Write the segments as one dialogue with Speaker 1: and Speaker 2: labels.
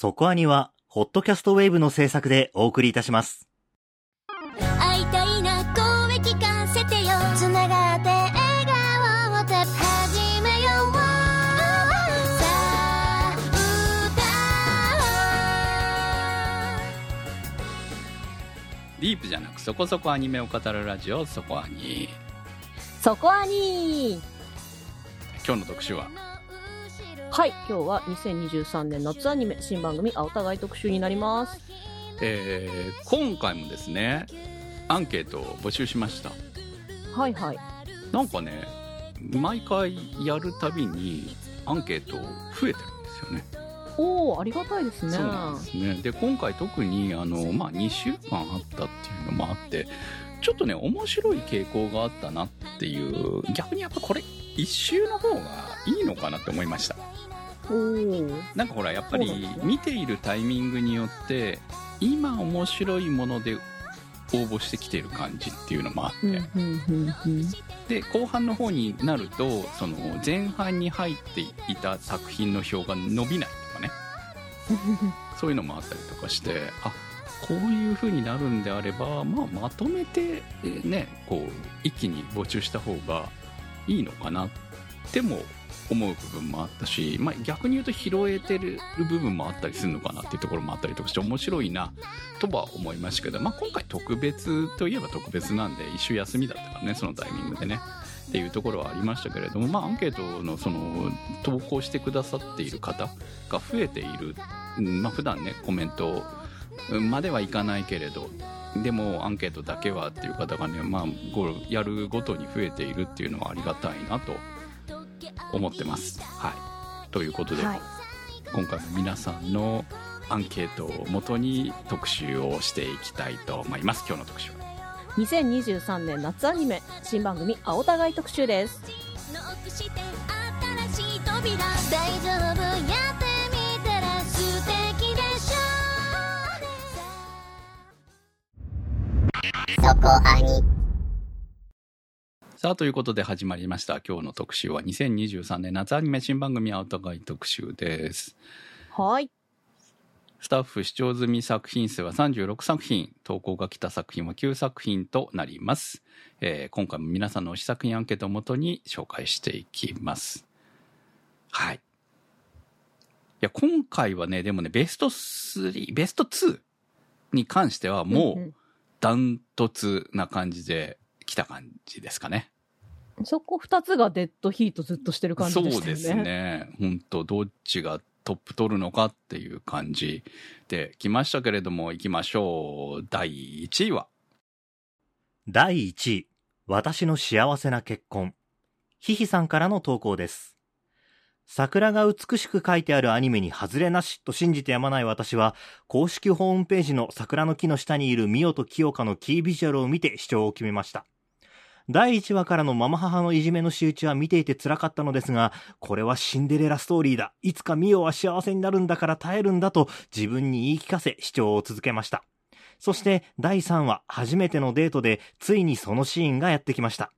Speaker 1: そこアニは、ホットキャストウェーブの制作でお送りいたします。
Speaker 2: 会いたいな声聞かせてよ。つながって笑顔をめよう。さあ
Speaker 3: ディープじゃなくそこそこアニメを語るラジオそこアニ
Speaker 4: そこアニ
Speaker 3: 今日の特集は？
Speaker 4: はい今日は2023年夏アニメ新番組青互い特集になります。
Speaker 3: えー今回もですねアンケートを募集しました。
Speaker 4: はいはい。
Speaker 3: なんかね毎回やるたびにアンケート増えてるんですよね。
Speaker 4: おおありがたいですね。
Speaker 3: そうなんですね。で今回特にあの、まあ、2週間あったっていうのもあってちょっとね面白い傾向があったなっていう逆にやっぱこれ1週の方がいいのかなって思いました。
Speaker 4: おお
Speaker 3: なんかほらやっぱり見ているタイミングによって今面白いもので応募してきてる感じっていうのもあって、
Speaker 4: うんうんうんうん
Speaker 3: で後半の方になるとその前半に入っていた作品の表が伸びないとかね。そういうのもあったりとかしてあこういう風になるんであれば、まあ、まとめて、えーねこう一気に募集した方がいいのかなっても思う部分もあったし、まあ、逆に言うと拾えてる部分もあったりするのかなっていうところもあったりとかして面白いなとは思いましたけど、まあ、今回特別といえば特別なんで一週休みだったからねそのタイミングでねっていうところはありましたけれども、まあ、アンケートのその投稿してくださっている方が増えている、うんまあ普段ねコメントまではいかないけれどでもアンケートだけはっていう方がね、まあ、やるごとに増えているっていうのはありがたいなと思ってます。はい、ということで、
Speaker 4: はい。
Speaker 3: 今回も皆さんのアンケートをもとに特集をしていきたいと思います。今日の特集は。
Speaker 4: 2023年夏アニメ新番組青互い特集です
Speaker 2: ノックして新しい扉大丈夫？やってみたら素敵でしょそこアニ
Speaker 3: さあということで始まりました。今日の特集は2023年夏アニメ新番組青互い特集です。
Speaker 4: はい。
Speaker 3: スタッフ視聴済み作品数は36作品。投稿が来た作品は9作品となります、えー今回も皆さんの推し作品アンケートをもとに紹介していきます。はい。いや今回はねでもねベスト3ベスト2に関してはも
Speaker 4: ん
Speaker 3: うダントツな感じで来た感じですかね
Speaker 4: うんそこ2つがデッドヒートずっとしてる感じでしたよね
Speaker 3: そうですね本当どっちがトップ取るのかっていう感じで来ましたけれども行きましょう第1位は
Speaker 1: 第1位、私の幸せな結婚。ひひさんからの投稿です。桜が美しく書いてあるアニメに外れなしと信じてやまない私は、公式ホームページの桜の木の下にいるミオと清香のキービジュアルを見て視聴を決めました。第1話からのママ母のいじめの仕打ちは見ていて辛かったのですが、これはシンデレラストーリーだ。いつかミオは幸せになるんだから耐えるんだと自分に言い聞かせ視聴を続けました。そして第3話、初めてのデートで、ついにそのシーンがやってきました。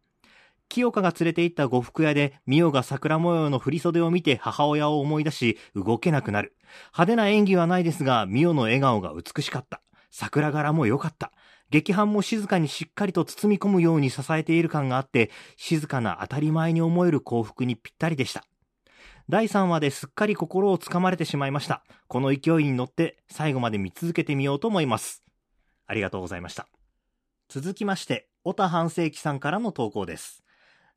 Speaker 1: 清香が連れて行った呉服屋で、ミオが桜模様の振袖を見て母親を思い出し、動けなくなる。派手な演技はないですが、ミオの笑顔が美しかった。桜柄も良かった。劇伴も静かにしっかりと包み込むように支えている感があって、静かな当たり前に思える幸福にぴったりでした。第3話ですっかり心をつかまれてしまいました。この勢いに乗って最後まで見続けてみようと思います。ありがとうございました。続きまして、小田半世紀さんからの投稿です。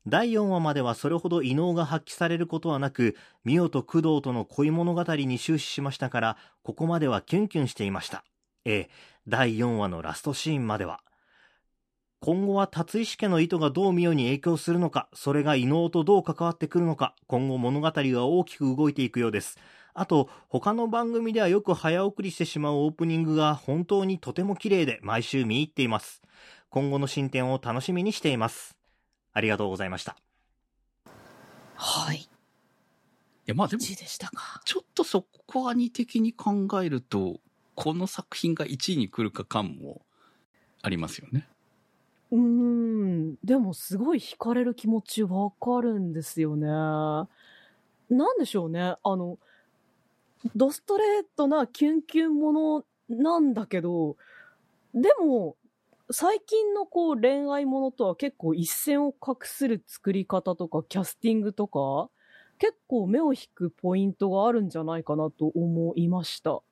Speaker 1: 第4話まではそれほど異能が発揮されることはなく、ミオと工藤との恋物語に終始しましたから、ここまではキュンキュンしていました。ええ、第4話のラストシーンまでは。今後は達石家の意図がどうミオに影響するのか、それが異能とどう関わってくるのか、今後物語は大きく動いていくようです。あと、他の番組ではよく早送りしてしまうオープニングが本当にとても綺麗で毎週見入っています。今後の進展を楽しみにしています。ありがとうございました。
Speaker 4: はい
Speaker 3: いやまあでも
Speaker 4: 1位でしたか？
Speaker 3: ちょっとそこはに的に考えるとこの作品が1位に来るか感もありますよね。
Speaker 4: うん。でもすごい惹かれる気持ちわかるんですよね。なんでしょうね。あのドストレートなキュンキュンものなんだけど、でも、最近のこう恋愛ものとは結構一線を画する作り方とかキャスティングとか、結構目を引くポイントがあるんじゃないかなと思いました。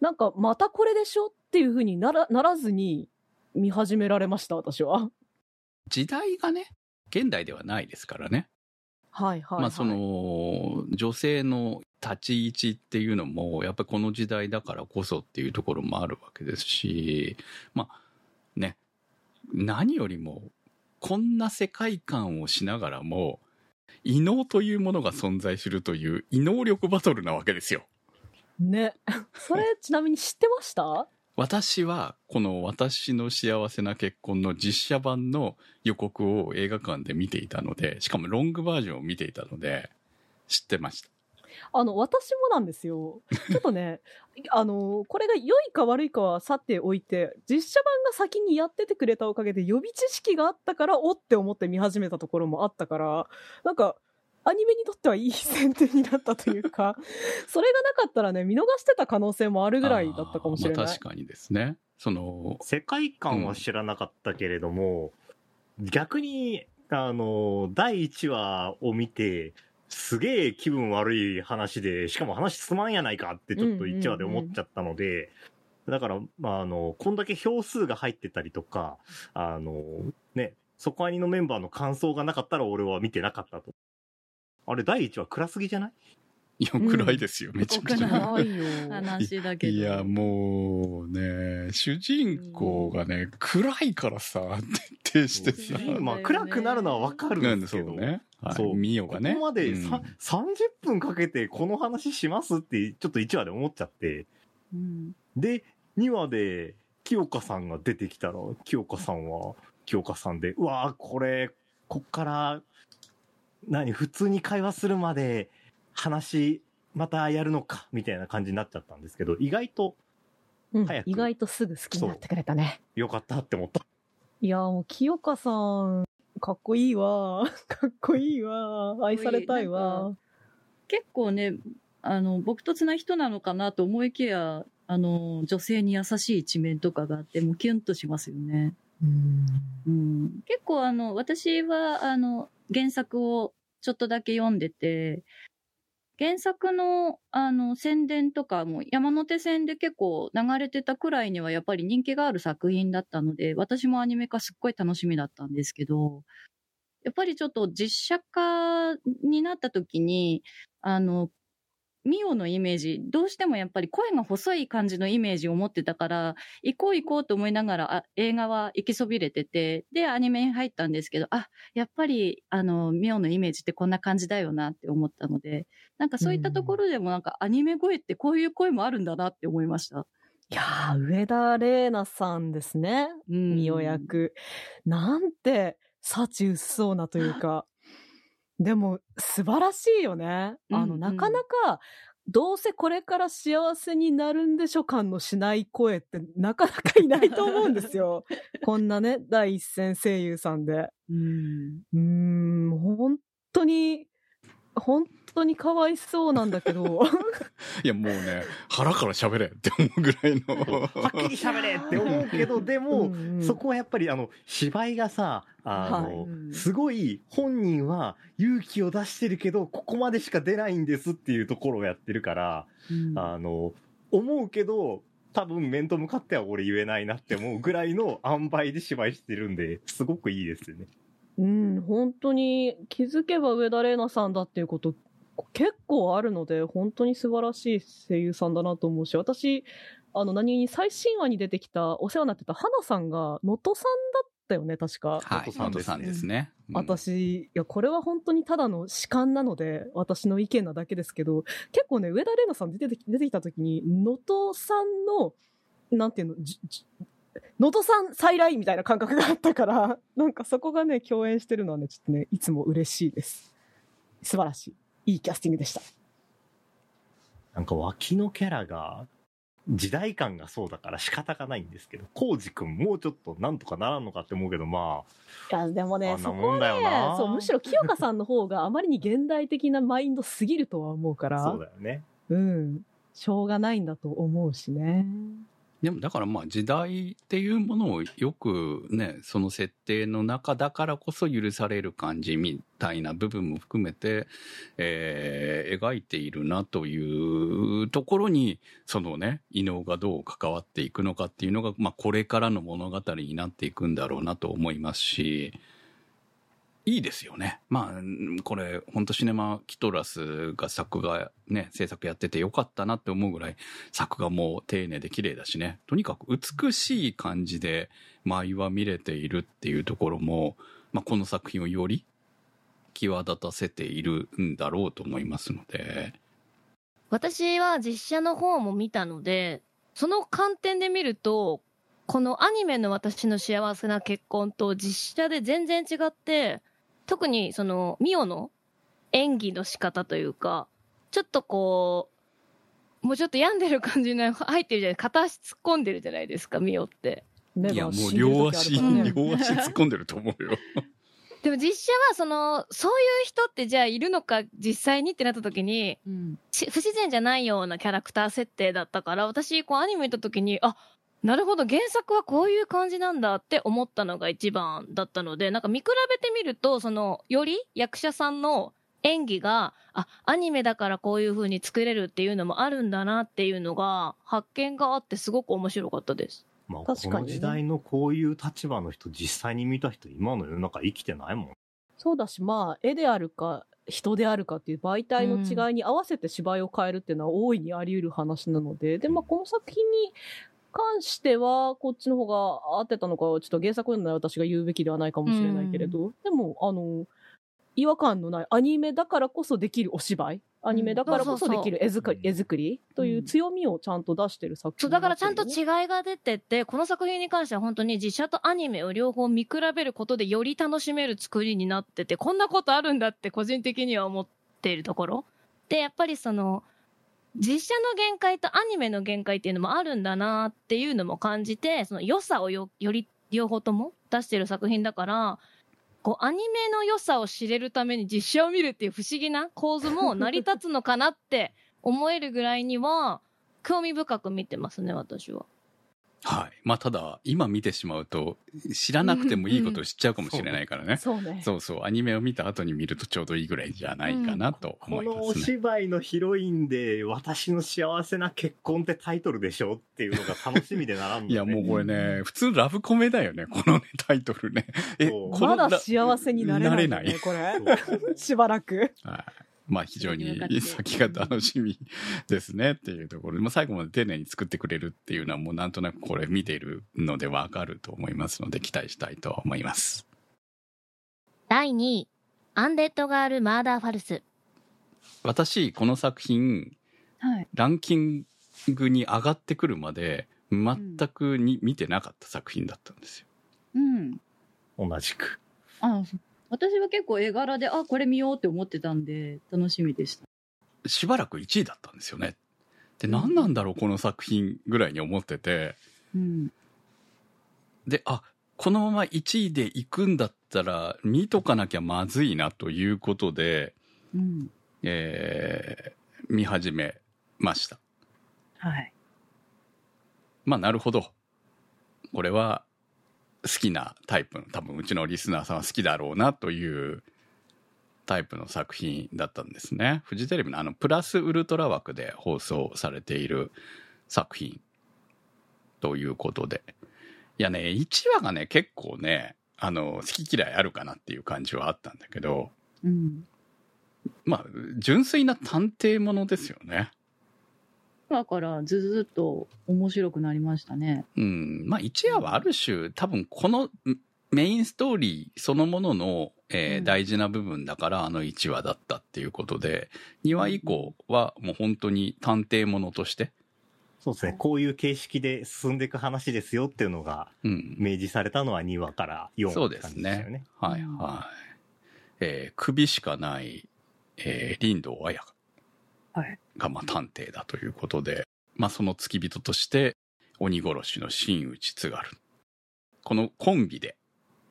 Speaker 4: なんか、またこれでしょ？っていう風にならならずに見始められました、私は。
Speaker 3: 時代がね、現代ではないですからね。
Speaker 4: はいはい、はい。
Speaker 3: まあその、女性の立ち位置っていうのも、やっぱりこの時代だからこそっていうところもあるわけですし、まあね、何よりも、こんな世界観をしながらも、異能というものが存在するという異能力バトルなわけですよ。
Speaker 4: ね。それ、ちなみに知ってました？
Speaker 3: 私は、この私の幸せな結婚の実写版の予告を映画館で見ていたので、しかもロングバージョンを見ていたので、知ってました。
Speaker 4: あの、私もなんですよ。ちょっとね、あの、これが良いか悪いかはさておいて、実写版が先にやっててくれたおかげで予備知識があったから、おって思って見始めたところもあったから、なんか、アニメにとってはいい選定になったというか、それがなかったらね、見逃してた可能性もあるぐらいだったかもしれない。
Speaker 3: まあ確かにですね。その、
Speaker 1: 世界観は知らなかったけれども、逆に、あの、第1話を見て、すげえ気分悪い話で、しかも話つまんやないかってちょっと1話で思っちゃったので、だから、まあ、あの、こんだけ票数が入ってたりとか、あの、ね、そこアニのメンバーの感想がなかったら俺は見てなかったと。あれ、第1話暗すぎじゃない？
Speaker 3: いや、暗いですよ、めちゃくちゃ。
Speaker 4: 暗いよ。
Speaker 5: 話だけど。
Speaker 3: いや、もうね、主人公がね、暗いからさ、徹底してさ。
Speaker 1: まあ、暗くなるのはわかる
Speaker 3: なんんで
Speaker 1: ですけど。
Speaker 3: そうね。はい。
Speaker 1: そう
Speaker 3: がね。
Speaker 1: ここまで
Speaker 3: うん
Speaker 1: さ、30分かけてこの話しますって、ちょっと1話で思っちゃって。
Speaker 5: うん
Speaker 1: で、2話で、清香さんが出てきたら、清香さんは、清香さんで、うわーこれ、こっから、何、普通に会話するまで、話、またやるのか、みたいな感じになっちゃったんですけど、意外と
Speaker 4: うん
Speaker 1: 早く
Speaker 4: 意外とすぐ好きになってくれたね。
Speaker 1: 良かったって思った。
Speaker 4: いや、もう、清香さん、かっこいいわ。かっこいいわ。愛されたいわ。
Speaker 5: 結構ね、あの、朴突な人なのかなと思いきや、あの、女性に優しい一面とかがあって、もうキュンとしますよね。
Speaker 4: うん
Speaker 5: うん、結構あの、私はあの、原作をちょっとだけ読んでて、原作のあの、宣伝とかも山手線で結構流れてたくらいにはやっぱり人気がある作品だったので、私もアニメ化すっごい楽しみだったんですけど、やっぱりちょっと実写化になった時に、あの、ミオのイメージ、どうしてもやっぱり声が細い感じのイメージを持ってたから、行こう行こうと思いながら、あ映画は行きそびれてて、で、アニメに入ったんですけど、あ、やっぱり、あの、ミオのイメージってこんな感じだよなって思ったので、なんかそういったところでもなんかアニメ声ってこういう声もあるんだなって思いました。
Speaker 4: いやー、上田玲奈さんですね。
Speaker 5: うん
Speaker 4: ミオ役。なんて、幸薄そうなというか。でも、素晴らしいよね。あの、
Speaker 5: うん
Speaker 4: なかなか、どうせこれから幸せになるんでしょ感のしない声ってなかなかいないと思うんですよ。こんなね、第一線声優さんで。
Speaker 5: うん。
Speaker 4: うーん、本当に、本当にかわいそうなんだけど。
Speaker 3: いや、もうね、腹から喋れって思うぐらいの。
Speaker 1: はっきり喋れって思うけど、でも、
Speaker 4: うんうん
Speaker 1: そこはやっぱりあの、芝居がさ、あの、
Speaker 5: はい
Speaker 1: すごい本人は勇気を出してるけど、ここまでしか出ないんですっていうところをやってるから、
Speaker 5: うん
Speaker 1: あの、思うけど、多分面と向かっては俺言えないなって思うぐらいの塩梅で芝居してるんで、すごくいいですよね。
Speaker 4: うん、本当に気づけば上田玲奈さんだっていうこと結構あるので、本当に素晴らしい声優さんだなと思うし、私、あの何に最新話に出てきたお世話になってた花さんが能登さんだったよね、確か。
Speaker 3: はい、
Speaker 1: 能登さんですね
Speaker 3: 能登さんですね。うん
Speaker 4: 私、いや、これは本当にただの主観なので、私の意見なだけですけど、結構ね、上田玲奈さん出てき出てきた時に、能登さんの、なんていうの、じじ能登さん再来みたいな感覚があったから、なんかそこがね、共演してるのはね、ちょっとね、いつも嬉しいです。素晴らしい。いいキャスティングでした。
Speaker 1: なんか脇のキャラが、時代感がそうだから仕方がないんですけど、コウジ君もうちょっとなんとかならんのかって思うけど、ま
Speaker 4: いや、でもね、そこね、そう、むしろ清香さんの方があまりに現代的なマインドすぎるとは思うか
Speaker 1: あ、
Speaker 4: ら。
Speaker 1: そうだよね。
Speaker 4: うん、しょうがないんだと思うしね。
Speaker 3: でもだからまあ時代っていうものをよくね、その設定の中だからこそ許される感じみたいな部分も含めて、えー描いているなというところに、そのね、異能がどう関わっていくのかっていうのが、まあこれからの物語になっていくんだろうなと思いますし、いいですよね。まあ、これ、本当シネマキトラスが作画ね、制作やっててよかったなって思うぐらい、作画も丁寧で綺麗だしね。とにかく美しい感じで舞は見れているっていうところも、まあ、この作品をより際立たせているんだろうと思いますので。
Speaker 6: 私は実写の方も見たので、その観点で見ると、このアニメの私の幸せな結婚と実写で全然違って、特にそのミオの演技の仕方というか、ちょっとこう、もうちょっと病んでる感じの入ってるじゃない片足突っ込んでるじゃないですか、ミオって。
Speaker 4: ね
Speaker 3: いや、もう両足、両足突っ込んでると思うよ。
Speaker 6: でも実写はその、そういう人ってじゃあいるのか実際にってなった時に、
Speaker 5: うん。
Speaker 6: し不自然じゃないようなキャラクター設定だったから、私、こうアニメ見た時に、あ、なるほど、原作はこういう感じなんだって思ったのが一番だったので、なんか見比べてみると、その、より役者さんの演技が、あ、アニメだからこういう風に作れるっていうのもあるんだなっていうのが、発見があってすごく面白かったです。
Speaker 1: まあ、
Speaker 4: 確かにね
Speaker 1: この時代のこういう立場の人、実際に見た人、今の世の中生きてないもん。
Speaker 4: そうだし、まあ、絵であるか、人であるかっていう媒体の違いに合わせて芝居を変えるっていうのは大いにあり得る話なので、で、まあ、この作品に関しては、こっちの方が合ってたのか、ちょっと原作読んだら私が言うべきではないかもしれないけれど、でも、あの、違和感のないアニメだからこそできるお芝居、アニメだからこそできる絵作り、
Speaker 1: うん
Speaker 4: 絵作りという強みをちゃんと出してる作
Speaker 6: そう、
Speaker 4: 品
Speaker 6: だからちゃんと
Speaker 4: 違
Speaker 6: 違いが出てて、この作品に関しては本当に実写とアニメを両方見比べることでより楽しめる作りになってて、こんなことあるんだって個人的には思っているところ。で、やっぱりその、実写の限界とアニメの限界っていうのもあるんだなっていうのも感じて、その良さをよより両方とも出してる作品だから、こうアニメの良さを知れるために実写を見るっていう不思議な構図も成り立つのかなって思えるぐらいには、興味深く見てますね、私は。
Speaker 3: はい。まあ、ただ、今見てしまうと、知らなくてもいいことを知っちゃうかもしれないからね。
Speaker 4: そうね。
Speaker 3: そうそう、アニメを見た後に見るとちょうどいいぐらいじゃないかなと思
Speaker 1: このお
Speaker 3: いますね。
Speaker 1: 芝居のヒロインで、私の幸せな結婚ってタイトルでしょっていうのが楽しみでならんの、ね、
Speaker 3: いや、もうこれね、普通ラブコメだよね、このね、タイトルね。え、
Speaker 4: まだ
Speaker 3: ラ
Speaker 4: 幸せになれない、ね。
Speaker 3: なれない
Speaker 4: これ。しばらく。
Speaker 3: はい。まあ非常に先が楽しみですねっていうところで、まあ最後まで丁寧に作ってくれるっていうのはもうなんとなくこれ見ているのでわかると思いますので期待したいと思います。
Speaker 6: 第2位、アンデッドガール・マーダー・ファルス。
Speaker 3: 私、この作品、
Speaker 5: はい。
Speaker 3: ランキングに上がってくるまで全くに見てなかった作品だったんですよ。
Speaker 5: うん。
Speaker 1: 同じく。
Speaker 5: あそう私は結構絵柄で、あ、これ見ようって思ってたんで、楽しみでした。
Speaker 3: しばらく1位だったんですよね。で、何なんだろうこの作品ぐらいに思ってて、
Speaker 5: うん。
Speaker 3: で、あ、このまま1位で行くんだったら見とかなきゃまずいなということで、
Speaker 5: うん。
Speaker 3: えー見始めました。
Speaker 5: はい。
Speaker 3: まあ、なるほど。これは好きなタイプの、多分うちのリスナーさんは好きだろうなというタイプの作品だったんですね。フジテレビのあの、プラスウルトラ枠で放送されている作品ということで。いやね、1話がね、結構ね、あの、好き嫌いあるかなっていう感じはあったんだけど、
Speaker 5: うん。
Speaker 3: まあ、純粋な探偵ものですよね。
Speaker 5: だから、ずずっと面白くなりましたね。
Speaker 3: うん。まあ、一夜はある種、多分このんメインストーリーそのものの、えー
Speaker 5: うん
Speaker 3: 大事な部分だからあの1話だったっていうことで、2話以降はもう本当に探偵ものとして、
Speaker 1: そうですね。こういう形式で進んでいく話ですよっていうのが
Speaker 3: うん。
Speaker 1: 明示されたのは2話から4話
Speaker 3: そうですね
Speaker 1: じですよね。。
Speaker 3: はい
Speaker 5: うん
Speaker 3: はい。えー首しかない、えー林道彩
Speaker 5: はい。
Speaker 3: が、まあ、探偵だということで、まあ、その付き人として、鬼殺しの真打ち津軽。このコンビで、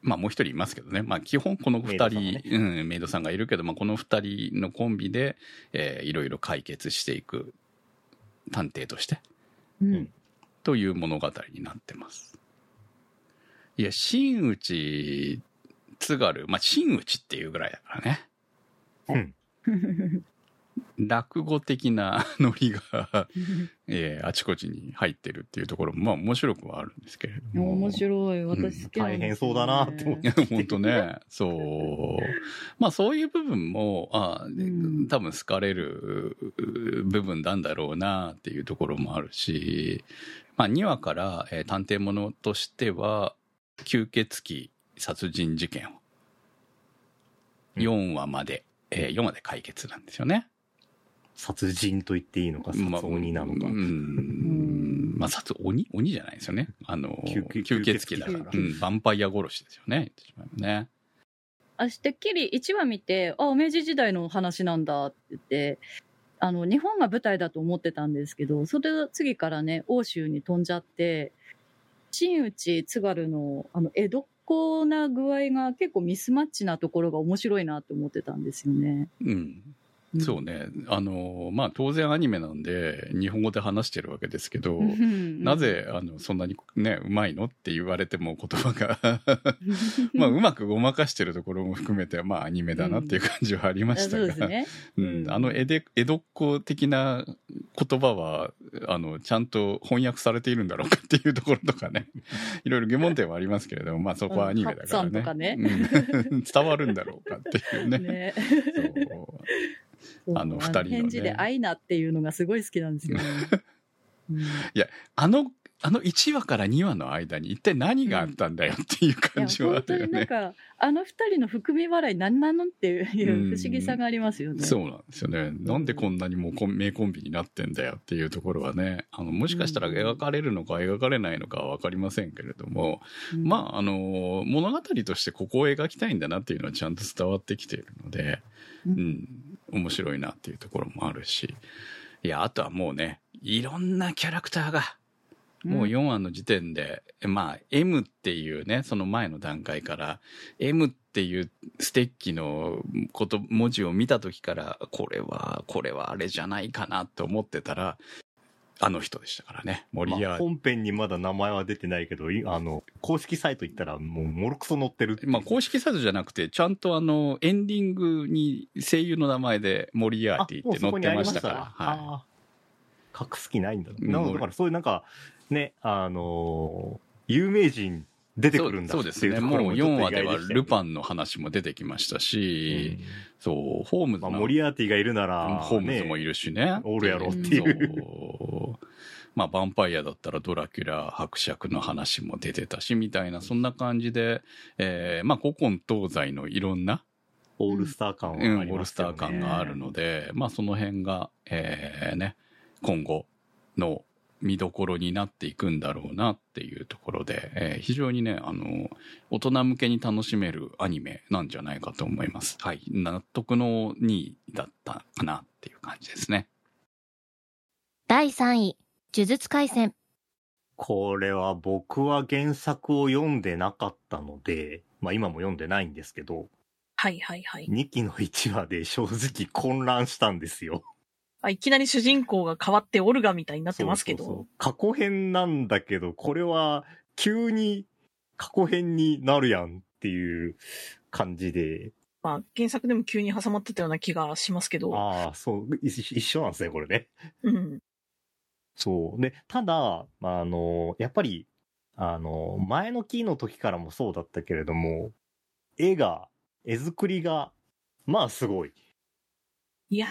Speaker 3: まあ、もう一人いますけどね。まあ、基本この二
Speaker 1: メイドさん
Speaker 3: 人、
Speaker 1: がね
Speaker 3: うん、メイドさんがいるけど、まあ、この二人のコンビで、えーいろいろ解決していく探偵として
Speaker 5: うん。
Speaker 3: という物語になってます。いや、真打ち、津軽、まあ、真打ちっていうぐらいだからね。落語的なノリが、えーあちこちに入ってるっていうところも、まあ面白くはあるんですけれども。
Speaker 5: 面白い。私好きなんですよね
Speaker 1: 大変そうだなって思っ
Speaker 3: いや、本当ね。そう。まあそういう部分も、あ
Speaker 5: ん
Speaker 3: 多分好かれる部分なんだろうなっていうところもあるし、まあ2話から、えー探偵物としては、吸血鬼殺人事件を、
Speaker 1: うん
Speaker 3: 4話まで、えー4話で解決なんですよね。
Speaker 1: 殺人と言っていいのか、殺
Speaker 3: まあ
Speaker 1: 鬼なのか。
Speaker 3: うん。まあ、殺、鬼？鬼じゃないですよね。あの、
Speaker 1: 吸
Speaker 3: 吸血鬼だから。うん。ヴァンパイア殺しですよね。言ってし
Speaker 5: てっきり1話見て、あ、明治時代の話なんだって言って、あの、日本が舞台だと思ってたんですけど、それ次からね、欧州に飛んじゃって、真打ち津軽の、あの、江戸っ子な具合が結構ミスマッチなところが面白いなって思ってたんですよね。
Speaker 3: うん。そうね。あの、まあ、当然アニメなんで、日本語で話してるわけですけど、
Speaker 5: うん。
Speaker 3: なぜ、あの、そんなにね、うまいのって言われても言葉が、まあ、うまくごまかしてるところも含めて、まあ、アニメだなっていう感じはありましたが、
Speaker 5: そう
Speaker 3: ん、あの江戸江戸っ子的な言葉はあのちゃんと翻訳されているんだろうかっていうところとかね。いろいろ疑問点はありますけれどもまあそこはアニメだから
Speaker 5: ね。
Speaker 3: うん。伝わるんだろうかっていうね。
Speaker 5: ね。
Speaker 3: そうあの二人のね。
Speaker 5: 返事で「愛な」っていうのがすごい好きなんですよね。うん。
Speaker 3: あのあの1話から2話の間に一体何があったんだよっていう
Speaker 5: いや
Speaker 3: 感じはあるよね。
Speaker 5: になんかあの二人の含み笑い何なのっていう不思議さがありますよね。
Speaker 3: そうなんですよね。なんでこんなにもう名コンビになってんだよっていうところはね、あの、もしかしたら描かれるのか描かれないのかはわかりませんけれども、
Speaker 5: うん。
Speaker 3: まあ、あの、物語としてここを描きたいんだなっていうのはちゃんと伝わってきているので、
Speaker 5: う
Speaker 3: うんん、面白いなっていうところもあるし、いや、あとはもうね、いろんなキャラクターが、もう4話の時点で、まあ、M っていうね、その前の段階から、M っていうステッキのこと、文字を見た時から、これは、これはあれじゃないかなと思ってたら、あの人でしたからね、森
Speaker 1: まあ
Speaker 3: 谷。
Speaker 1: 本編にまだ名前は出てないけど、いあの、公式サイト行ったらもうもろくそ載ってる
Speaker 3: まあ、公式サイトじゃなくて、ちゃんとあの、エンディングに声優の名前でモリアーティって載ってましたから。は
Speaker 1: 隠す気ないんだ。だからそういうなんか、ね、あのー有名人出
Speaker 3: い。
Speaker 1: てくるんだ
Speaker 3: そうそうですね。もう4話ではルパンの話も出てきましたし、そう、ホームズ
Speaker 1: まあ、
Speaker 3: の、
Speaker 1: モリアーティがいるなら、
Speaker 3: ホームズもい
Speaker 1: る。
Speaker 3: るしね。
Speaker 1: おるやろっていう
Speaker 3: まあ、ヴァンパイアだったらドラキュラ伯爵の話も出てたし、みたいな、そんな感じで、えーまあ、古今東西のいろんな、
Speaker 1: オールスター感はあ
Speaker 3: うん、オー
Speaker 1: りますよね。
Speaker 3: ルスター感があるので、まあその辺が、えーね、今後の見どころになっていくんだろうなっていうところで、えー非常にね、あの、大人向けに楽しめるアニメなんじゃないかと思います。はい。納得の2位だったかなっていう感じですね。
Speaker 6: 第3位、呪術廻戦。
Speaker 1: これは僕は原作を読んでなかったので、まあ今も読んでないんですけど、
Speaker 7: はいはいはい。
Speaker 1: 2期の1話で正直混乱したんですよ。
Speaker 7: あいきなり主人公が変わってオルガみたいになってますけど。
Speaker 1: そうそうそう過去編なんだけど、これは急に過去編になるやんっていう感じで、
Speaker 7: まあ、原作でも急に挟まってたような気がしますけど。
Speaker 1: ああ、そう、一一緒なんですね、これね。
Speaker 7: うん。
Speaker 1: そう。で、ただ、まああの、やっぱり、あの、前の期の時からもそうだったけれども、絵が、絵作りが、まあすごい。
Speaker 7: いやー、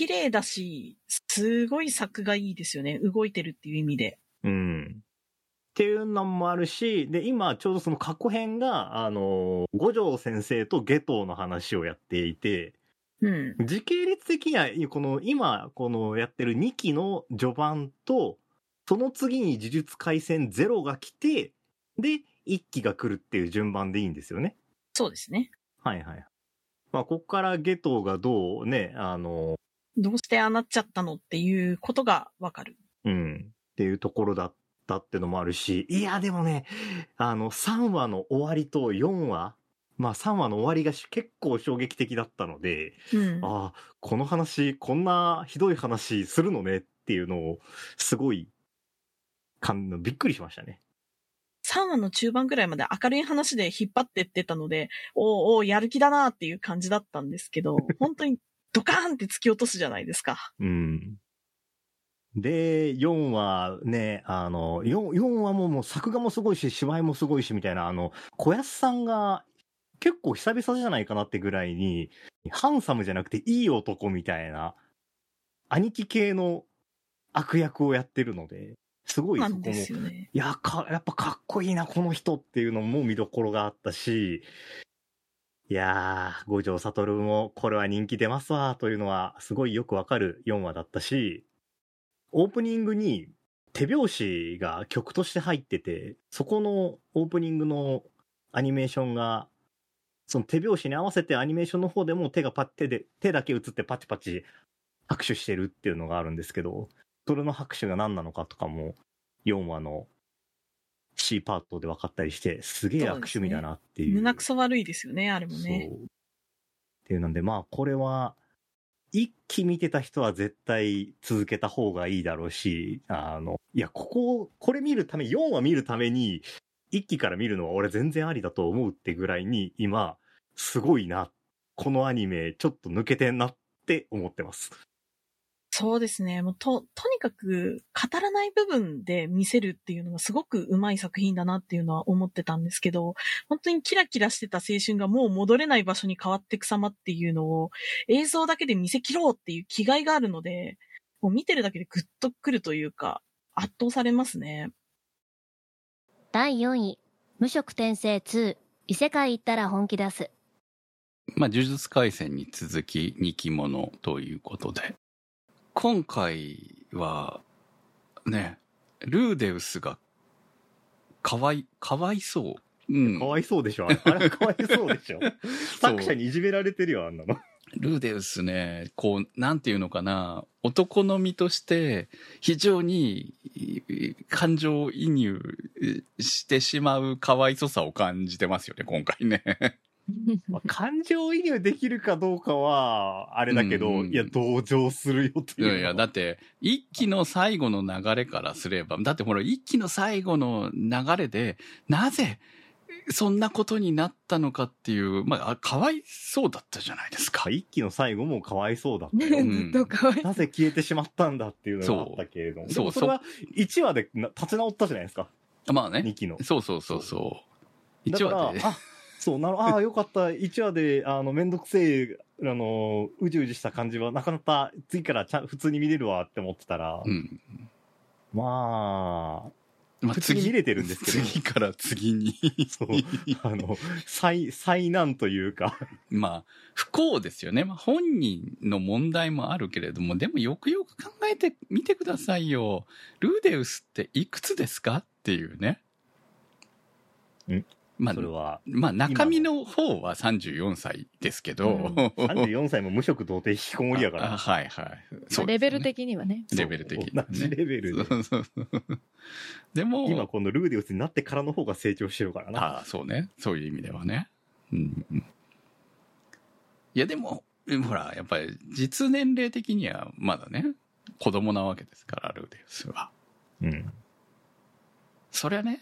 Speaker 7: 綺麗だし、すごい作がいいですよね。動いてるっていう意味で。
Speaker 1: うん。っていうのもあるし、で、今ちょうどその過去編が、あの、五条先生と下等の話をやっていて、
Speaker 7: うん。
Speaker 1: 時系列的には、この今、このやってる2期の序盤と、その次に呪術廻戦ゼロが来て、で、1期が来るっていう順番でいいんですよね。
Speaker 7: そうですね。
Speaker 1: はいはい。まあ、こっから下等がどうね、あの、
Speaker 7: どうしてああなっちゃったのっていうことがわかる。
Speaker 1: うん、っていうところだったってのもあるし、いや、でもね、あの、3話の終わりと4話、まあ3話の終わりがし結構衝撃的だったので、
Speaker 7: うん。
Speaker 1: ああ、この話、こんなひどい話するのねっていうのを、すごい、びっくりしましたね。
Speaker 7: 3話の中盤ぐらいまで明るい話で引っ張ってってたので、おうおう、やる気だなっていう感じだったんですけど、本当にドカーンって突き落とすじゃないですか。
Speaker 1: うん。で、4話ね、あの、4, 4話ももう作画もすごいし、芝居もすごいし、みたいな、あの、小安さんが結構久々じゃないかなってぐらいに、ハンサムじゃなくていい男みたいな、兄貴系の悪役をやってるので、すごいそこも
Speaker 7: ね。
Speaker 1: いや、か、やっぱかっこいいな、この人っていうのも見どころがあったし、いやー、五条悟もこれは人気出ますわ、というのはすごいよくわかる4話だったし、オープニングに手拍子が曲として入ってて、そこのオープニングのアニメーションが、その手拍子に合わせてアニメーションの方でも手がパッ、手で、手だけ映ってパチパチ拍手してるっていうのがあるんですけど、それの拍手が何なのかとかも、4話の C パートで分かったりして、すげえ悪趣味だなっていう。
Speaker 7: 胸くそ悪いですよね、あれもね。
Speaker 1: そう。っていうなんで、まあ、これは、一期見てた人は絶対続けた方がいいだろうし、あの、いや、ここ、これ見るため、4話見るために、一期から見るのは俺全然ありだと思うってぐらいに、今、すごいな。このアニメ、ちょっと抜けてんなって思ってます。
Speaker 7: そうですね。もうと、とにかく語らない部分で見せるっていうのがすごく上手い作品だなっていうのは思ってたんですけど、本当にキラキラしてた青春がもう戻れない場所に変わってく様っていうのを映像だけで見せ切ろうっていう気概があるので、もう見てるだけでグッとくるというか、圧倒されますね。
Speaker 2: 第4位、無職転生2、異世界行ったら本気出す。
Speaker 3: まあ、呪術廻戦に続き2期ものということで。今回は、ね、ルーデウスが、かわい、かわいそう。うん。
Speaker 1: かわいそうでしょあれかわいそうでしょ 作者にいじめられてるよ、あんなの。
Speaker 3: ルーデウスね、こう、なんていうのかな、男の身として、非常にい感情移入してしまう可愛そさを感じてますよね、今回ね。
Speaker 1: まあ、感情移入できるかどうかは、あれだけど、
Speaker 3: うんうん
Speaker 1: いや、同情するよという。
Speaker 3: いやいや、だって、一期の最後の流れからすれば、だってほら、一期の最後の流れで、なぜ、そんなことになったのかっていう、まああ、かわいそうだったじゃないですか。
Speaker 1: 一期の最後もかわいそうだった
Speaker 4: ずっと可愛い。
Speaker 1: なぜ消えてしまったんだっていうのがあったけれども。
Speaker 3: そう
Speaker 1: でもそれは1話でな立ち直ったじゃないですか。
Speaker 3: まあね
Speaker 1: 2。期の。
Speaker 3: そうそうそうそう。一
Speaker 1: だから
Speaker 3: 話で。
Speaker 1: あ、そう、なる、ああ、よかった。1話で、あの、めんどくせえ、あの、うじうじした感じはなかなか次からちゃん普通に見れるわって思ってたら、
Speaker 3: うん。
Speaker 1: まあ、
Speaker 3: まあ、
Speaker 1: 普通に見れてるんですけど
Speaker 3: 次から次に。
Speaker 1: そう、あの、災、災難というか、
Speaker 3: まあ、不幸ですよね。まあ、本人の問題もあるけれども、でもよくよく考えてみてくださいよ。ルーデウスっていくつですか？っていうね。
Speaker 1: ん
Speaker 3: まあ
Speaker 1: それ、は、
Speaker 3: まあ、中身の方は34歳ですけど、
Speaker 4: うん
Speaker 1: 34歳も無職童貞引きこもりやか
Speaker 3: あ
Speaker 1: ら。
Speaker 3: はいはい。そうね
Speaker 6: レベル的にはね。
Speaker 3: レベル的に、
Speaker 1: 同じレベルで。
Speaker 3: そうそうそうでも、
Speaker 1: 今このルーデウスになってからの方が成長してるからな。
Speaker 3: ああ、そうね。そういう意味ではね。うんうん。いや、でも、ほら、やっぱり実年齢的にはまだね、子供なわけですから、ルーデウスは。
Speaker 1: うん。
Speaker 3: そりゃね、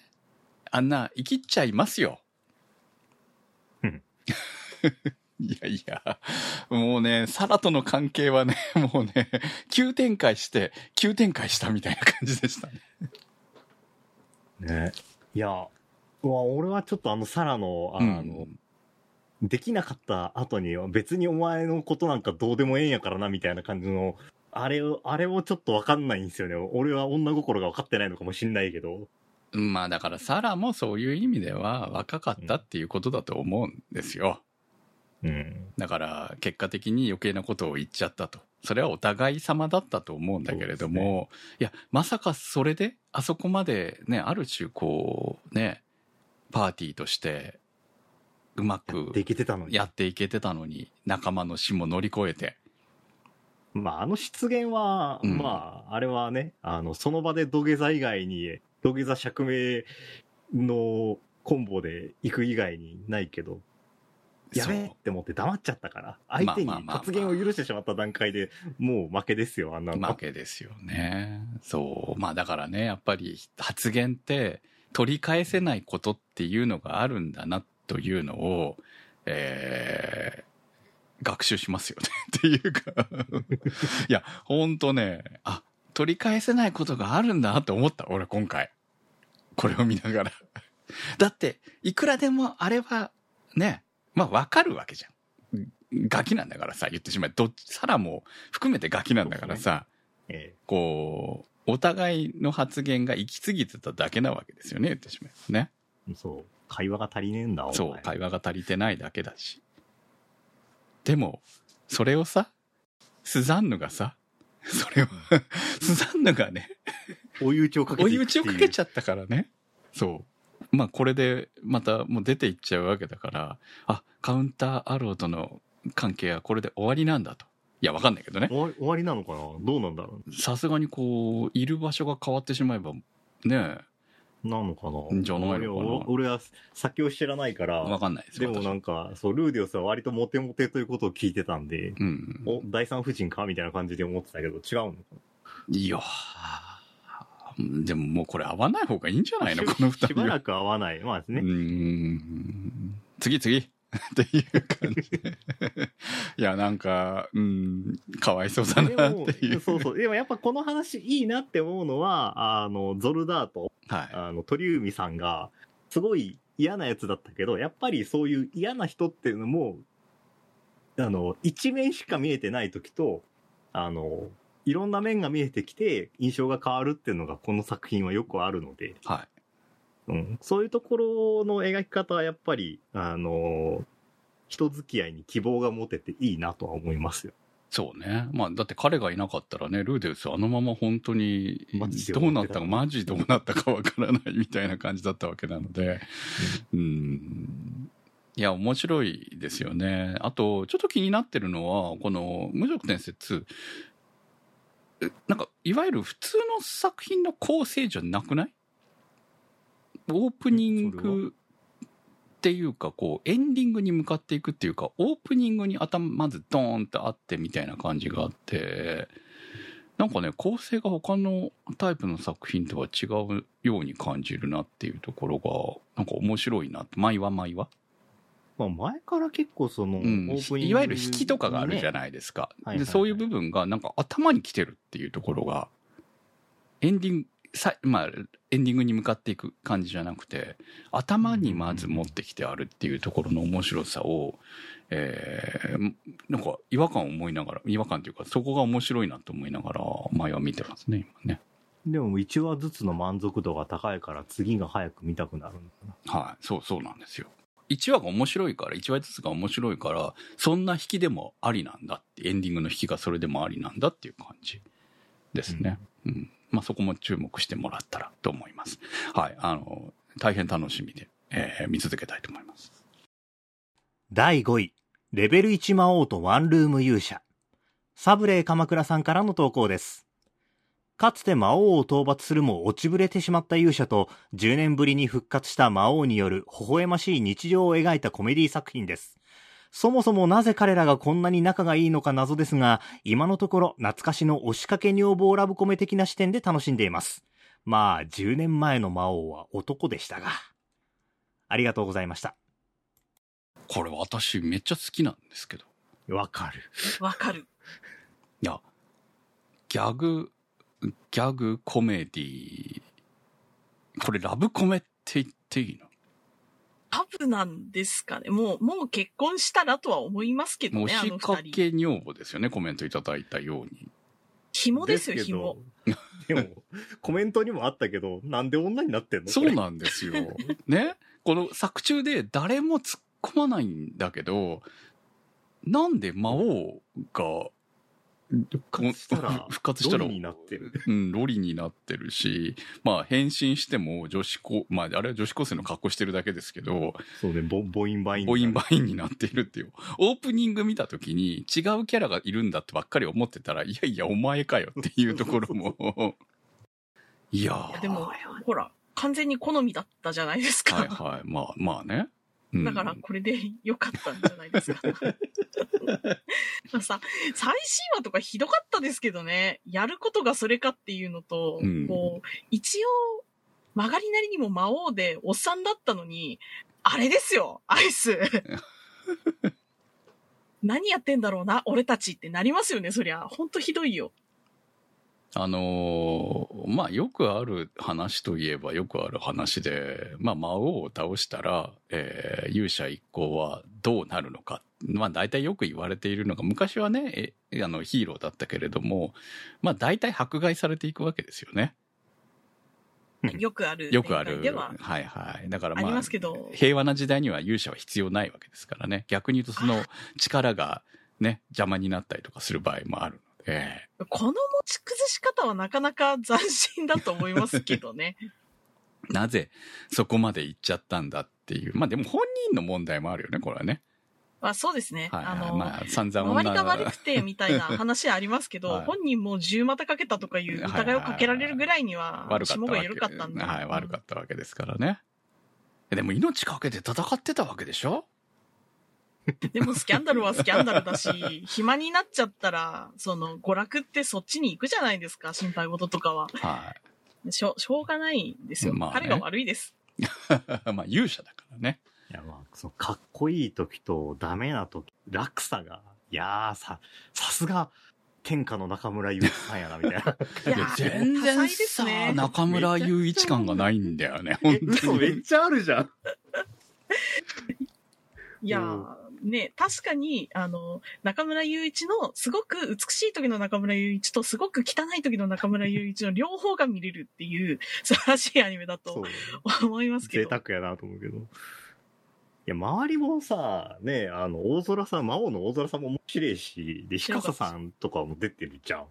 Speaker 3: あんな生きっちゃいますよ。
Speaker 1: うん
Speaker 3: いやいや、もうね、サラとの関係はね、もうね、急展開して、急展開したみたいな感じでしたね。
Speaker 1: ね。いや、俺はちょっとあのサラの、あの、
Speaker 3: うん
Speaker 1: できなかった後に別にお前のことなんかどうでもええんやからなみたいな感じの、あれを、あれもちょっとわかんないんですよね。俺は女心が分かってないのかもしんないけど。
Speaker 3: まあだからサラもそういう意味では若かったっていうことだと思うんですよ。
Speaker 1: うん。
Speaker 3: だから結果的に余計なことを言っちゃったと。それはお互い様だったと思うんだけれども、いや、まさかそれであそこまでね、ある種こうね、パーティーとしてうまく
Speaker 1: できてたのに。
Speaker 3: やっていけてたのに、仲間の死も乗り越えて。
Speaker 1: まあ、あの出現は、
Speaker 3: うん
Speaker 1: まあ、あれはね、あの、その場で土下座以外に、土下座釈明のコンボで行く以外にないけど、やべえって思って黙っちゃったから、相手に発言を許してしまった段階でもう負けですよ、あんなの。
Speaker 3: 負けですよね。そう。まあだからね、やっぱり発言って取り返せないことっていうのがあるんだなというのを、えー学習しますよね っていうか いや、ほんとね、あ、取り返せないことがあるんだなって思った、俺今回。これを見ながら。だって、いくらでもあれは、ね、まあわかるわけじゃん。ガキなんだからさ、言ってしまえ。どっち、サラも含めてガキなんだからさ、
Speaker 1: え
Speaker 3: こう、お互いの発言が行き過ぎてただけなわけですよね、言ってしまえばね。
Speaker 1: えそう。会話が足りねえんだ、
Speaker 3: そう、会話が足りてないだけだし。でも、それをさ、スザンヌがさ、それを、スザンヌがね、
Speaker 1: 追い打ちをかけて
Speaker 3: 追い打ちをかけち
Speaker 1: ゃ
Speaker 3: ゃったからね。そう。まあこれでまたもう出ていっちゃうわけだから、あ、カウンターアローとの関係はこれで終わりなんだと。いや、わかんないけどね。
Speaker 1: 終わりなのかな？どうなんだろ
Speaker 3: さすがにこう、いる場所が変わってしまえば、ね
Speaker 1: うなのかな？
Speaker 3: じゃないのかな？
Speaker 1: 俺俺は先を知らないから、
Speaker 3: わかんないです
Speaker 1: でもなんか、そう、ルーディオスは割とモテモテということを聞いてたんで、
Speaker 3: 私うん。
Speaker 1: お、第三夫人か？みたいな感じで思ってたけど、違うのか
Speaker 3: いやーでももうこれ合わない方がいいんじゃないの？この二人は。
Speaker 1: しばらく会わない。まあですね。
Speaker 3: うーん。次次 っていう感じで。いや、なんか、うん、かわいそうだなっていう。
Speaker 1: そうそう。でもやっぱこの話いいなって思うのは、あの、ゾルダート、
Speaker 3: はい。
Speaker 1: あの、鳥海さんが、すごい嫌なやつだったけど、やっぱりそういう嫌な人っていうのも、あの、一面しか見えてない時と、あの、いろんな面が見えてきて印象が変わるっていうのがこの作品はよくあるので、
Speaker 3: はい。
Speaker 1: うん、そういうところの描き方はやっぱり、あの、人付き合いに希望が持てていいなとは思いますよ。
Speaker 3: そうね。まあ、だって彼がいなかったらね、ルーデウスあのまま本当にどうなったか、マジどうなったかわからないみたいな感じだったわけなので、うん。いや、面白いですよね。あと、ちょっと気になってるのは、この無職転生2、えなんか、いわゆる普通の作品の構成じゃなくない？オープニングっていうか、こう、エンディングに向かっていくっていうか、オープニングに頭まずドーンとあってみたいな感じがあって、なんかね、構成が他のタイプの作品とは違うように感じるなっていうところが、なんか面白いなって、毎話毎話？
Speaker 1: まあ前から結構その、
Speaker 3: うんいわゆる引きとかがあるじゃ
Speaker 1: い。
Speaker 3: ないですか。
Speaker 1: はいはいはい
Speaker 3: で、そういう部分がなんか頭に来てるっていうところが、エンディング、さまあ、エンディングに向かっていく感じじゃなくて、頭にまず持ってきてあるっていうところの面白さを、えーなんか違和感を思いながら、違和感というか、そこが面白いなと思いながら、前は見てますね、今ね。
Speaker 1: でも1話ずつの満足度が高いから次が早く見たくなるのかな。
Speaker 3: はい、そうそうなんですよ。1話が面白いから、1話ずつが面白いから、そんな引きでもありなんだって、エンディングの引きがそれでもありなんだっていう感じですね。うん。まあそこも注目してもらったらと思います。はい、あの、大変楽しみで、えー見続けたいと思います。
Speaker 1: 第5位、レベル1魔王とワンルーム勇者。サブレー鎌倉さんからの投稿です。かつて魔王を討伐するも落ちぶれてしまった勇者と10年ぶりに復活した魔王による微笑ましい日常を描いたコメディ作品です。そもそもなぜ彼らがこんなに仲がいいのか謎ですが、今のところ懐かしの押しかけ女房ラブコメ的な視点で楽しんでいます。まあ、10年前の魔王は男でしたが。ありがとうございました。
Speaker 3: これ私めっちゃ好きなんですけど。
Speaker 1: わかる。
Speaker 7: わかる。
Speaker 3: いや、ギャグ、ギャグコメディこれラブコメって言っていいの？
Speaker 7: タブなんですかね。もう、もう結婚したらとは思いますけどね、あ
Speaker 3: もうしか
Speaker 7: の二人。
Speaker 3: け女房ですよね、コメントいただいたように。
Speaker 7: 紐ですよ、
Speaker 1: け
Speaker 7: 紐
Speaker 1: ど。でも、コメントにもあったけど、なんで女になってんの？
Speaker 3: そうなんですよ。ね？この作中で誰も突っ込まないんだけど、なんで魔王が、復
Speaker 1: 活したら
Speaker 3: 復活したら、
Speaker 1: ロリになってる。
Speaker 3: うん、ロリになってるし、まあ変身しても女子高、まああれは女子高生の格好してるだけですけど、
Speaker 1: そうね、ボボインバイン。
Speaker 3: ボインバインになっているっていう。オープニング見た時に違うキャラがいるんだってばっかり思ってたら、いやいやお前かよっていうところも、いやー
Speaker 7: いやでも、ほら、完全に好みだったじゃないですか。
Speaker 3: はいはい。まあまあね。うん
Speaker 7: だからこれで良かったんじゃないですか。まあさ、最新話とかひどかったですけどね、やることがそれかっていうのと、
Speaker 3: うん
Speaker 7: こう、一応、曲がりなりにも魔王でおっさんだったのに、あれですよ、アイス。何やってんだろうな、俺たちってなりますよね、そりゃ。ほんとひどいよ。
Speaker 3: あのーまあよくある話といえばよくある話で、まあ魔王を倒したら、えー勇者一行はどうなるのか。まあ大体よく言われているのが、昔はね、えあのヒーローだったけれども、まあ大体迫害されていくわけですよね。
Speaker 7: よくある。
Speaker 3: よくある。
Speaker 7: では、
Speaker 3: はいはい。だからまあ、
Speaker 7: ありますけど
Speaker 3: 平和な時代には勇者は必要ないわけですからね。逆に言うとその力がね、邪魔になったりとかする場合もあるので、
Speaker 7: この持ち崩し方はなかなか斬新だと思いますけどね。
Speaker 3: なぜそこまで行っちゃったんだっていう。まあでも本人の問題もあるよね、これはね。
Speaker 7: まあそうですね。
Speaker 3: はい、
Speaker 7: あの、
Speaker 3: まあ散々
Speaker 7: 周りが悪くてみたいな話はありますけど、
Speaker 3: はい
Speaker 7: 本人も十股かけたとかいう疑いをかけられるぐらいには、霜が緩かったんだ。
Speaker 3: はい、悪かったわけですからね。でも命かけて戦ってたわけでしょ？
Speaker 7: でもスキャンダルはスキャンダルだし、暇になっちゃったら、その、娯楽ってそっちに行くじゃないですか、心配事とかは。
Speaker 3: は
Speaker 7: しょしょうがないんですよ。
Speaker 3: まあね
Speaker 7: 彼が悪いです。
Speaker 3: い。まあ勇者だからね。
Speaker 1: いや、まあ、その、かっこいい時とダメな時、落差が、いやー、さ、さすが、天下の中村祐一さんやな、みたいな。
Speaker 7: いや
Speaker 3: 全然さ、
Speaker 7: ね。
Speaker 3: 中村雄一感がないんだよね、本当
Speaker 1: 嘘、めっ
Speaker 3: に。
Speaker 1: ちゃあるじゃん。
Speaker 7: いやー、ね、確かに、あの、中村雄一の、すごく美しい時の中村雄一と、すごく汚い時の中村雄一の両方が見れるっていう、素晴らしいアニメだと。思いますけ
Speaker 1: 贅
Speaker 7: ど。
Speaker 1: 沢やなと思うけど。いや、周りもさ、ね、あの、大空さん、魔王の大空さんも面白いし、で、ひかささんとかも出てるじゃん。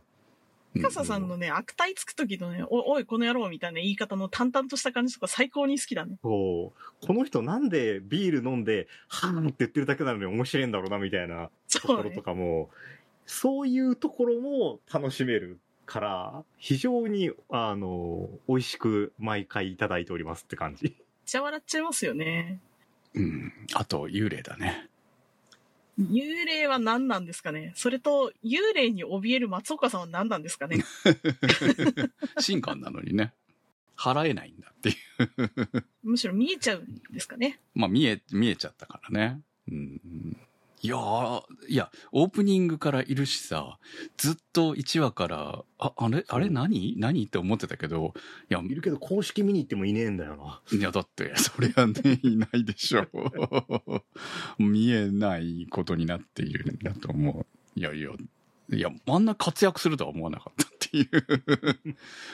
Speaker 7: 深ささんのね、悪態つく時のね、お、おい、この野郎みたいな言い方の淡々とした感じとか最高に好きだね。
Speaker 1: そう。この人なんでビール飲んで、はーんって言ってるだけなのに面白いんだろうな、みたいなところと。かも、そういうところも楽しめるから、非常に、あの、美味しく毎回いただいておりますって感じ。
Speaker 7: めっちゃ笑っちゃいますよね。
Speaker 3: うん。あと、幽霊だね。
Speaker 7: 幽霊は何なんですかね？それと、幽霊に怯える松岡さんは何なんですかね？
Speaker 3: 神官なのにね。払えないんだっていう。
Speaker 7: むしろ見えちゃうんですかね？
Speaker 3: まあ見え、見えちゃったからね。うん。いやー、いや、オープニングからいるしさ、ずっと1話から、あ、あれ、あれ何？何？って思ってたけど、いや、
Speaker 1: いるけど公式見に行ってもいねえんだよな。
Speaker 3: いや、だって、そりゃね、いないでしょう。見えないことになっているんだと思う。いやいや、いや、あんな活躍するとは思わなかったっていう。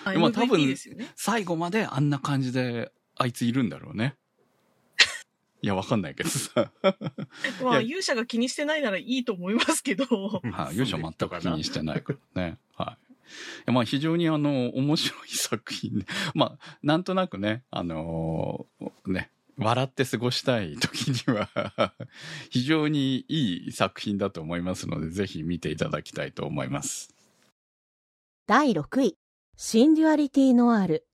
Speaker 7: あ
Speaker 3: まあ多分。最後まであんな感じで、あいついるんだろうね。いや、わかんないけどさ。
Speaker 7: まあ、
Speaker 3: い
Speaker 7: 勇者が気にしてないならいいと思いますけど、
Speaker 3: はい、勇者全く気にしてないからね。はい。まあ非常にあの、面白い作品で、まあ、なんとなくね、あのーね、笑って過ごしたい時には、非常にいい作品だと思いますので、ぜひ見ていただきたいと思います。
Speaker 8: 第6位、シンデュアリティノワール。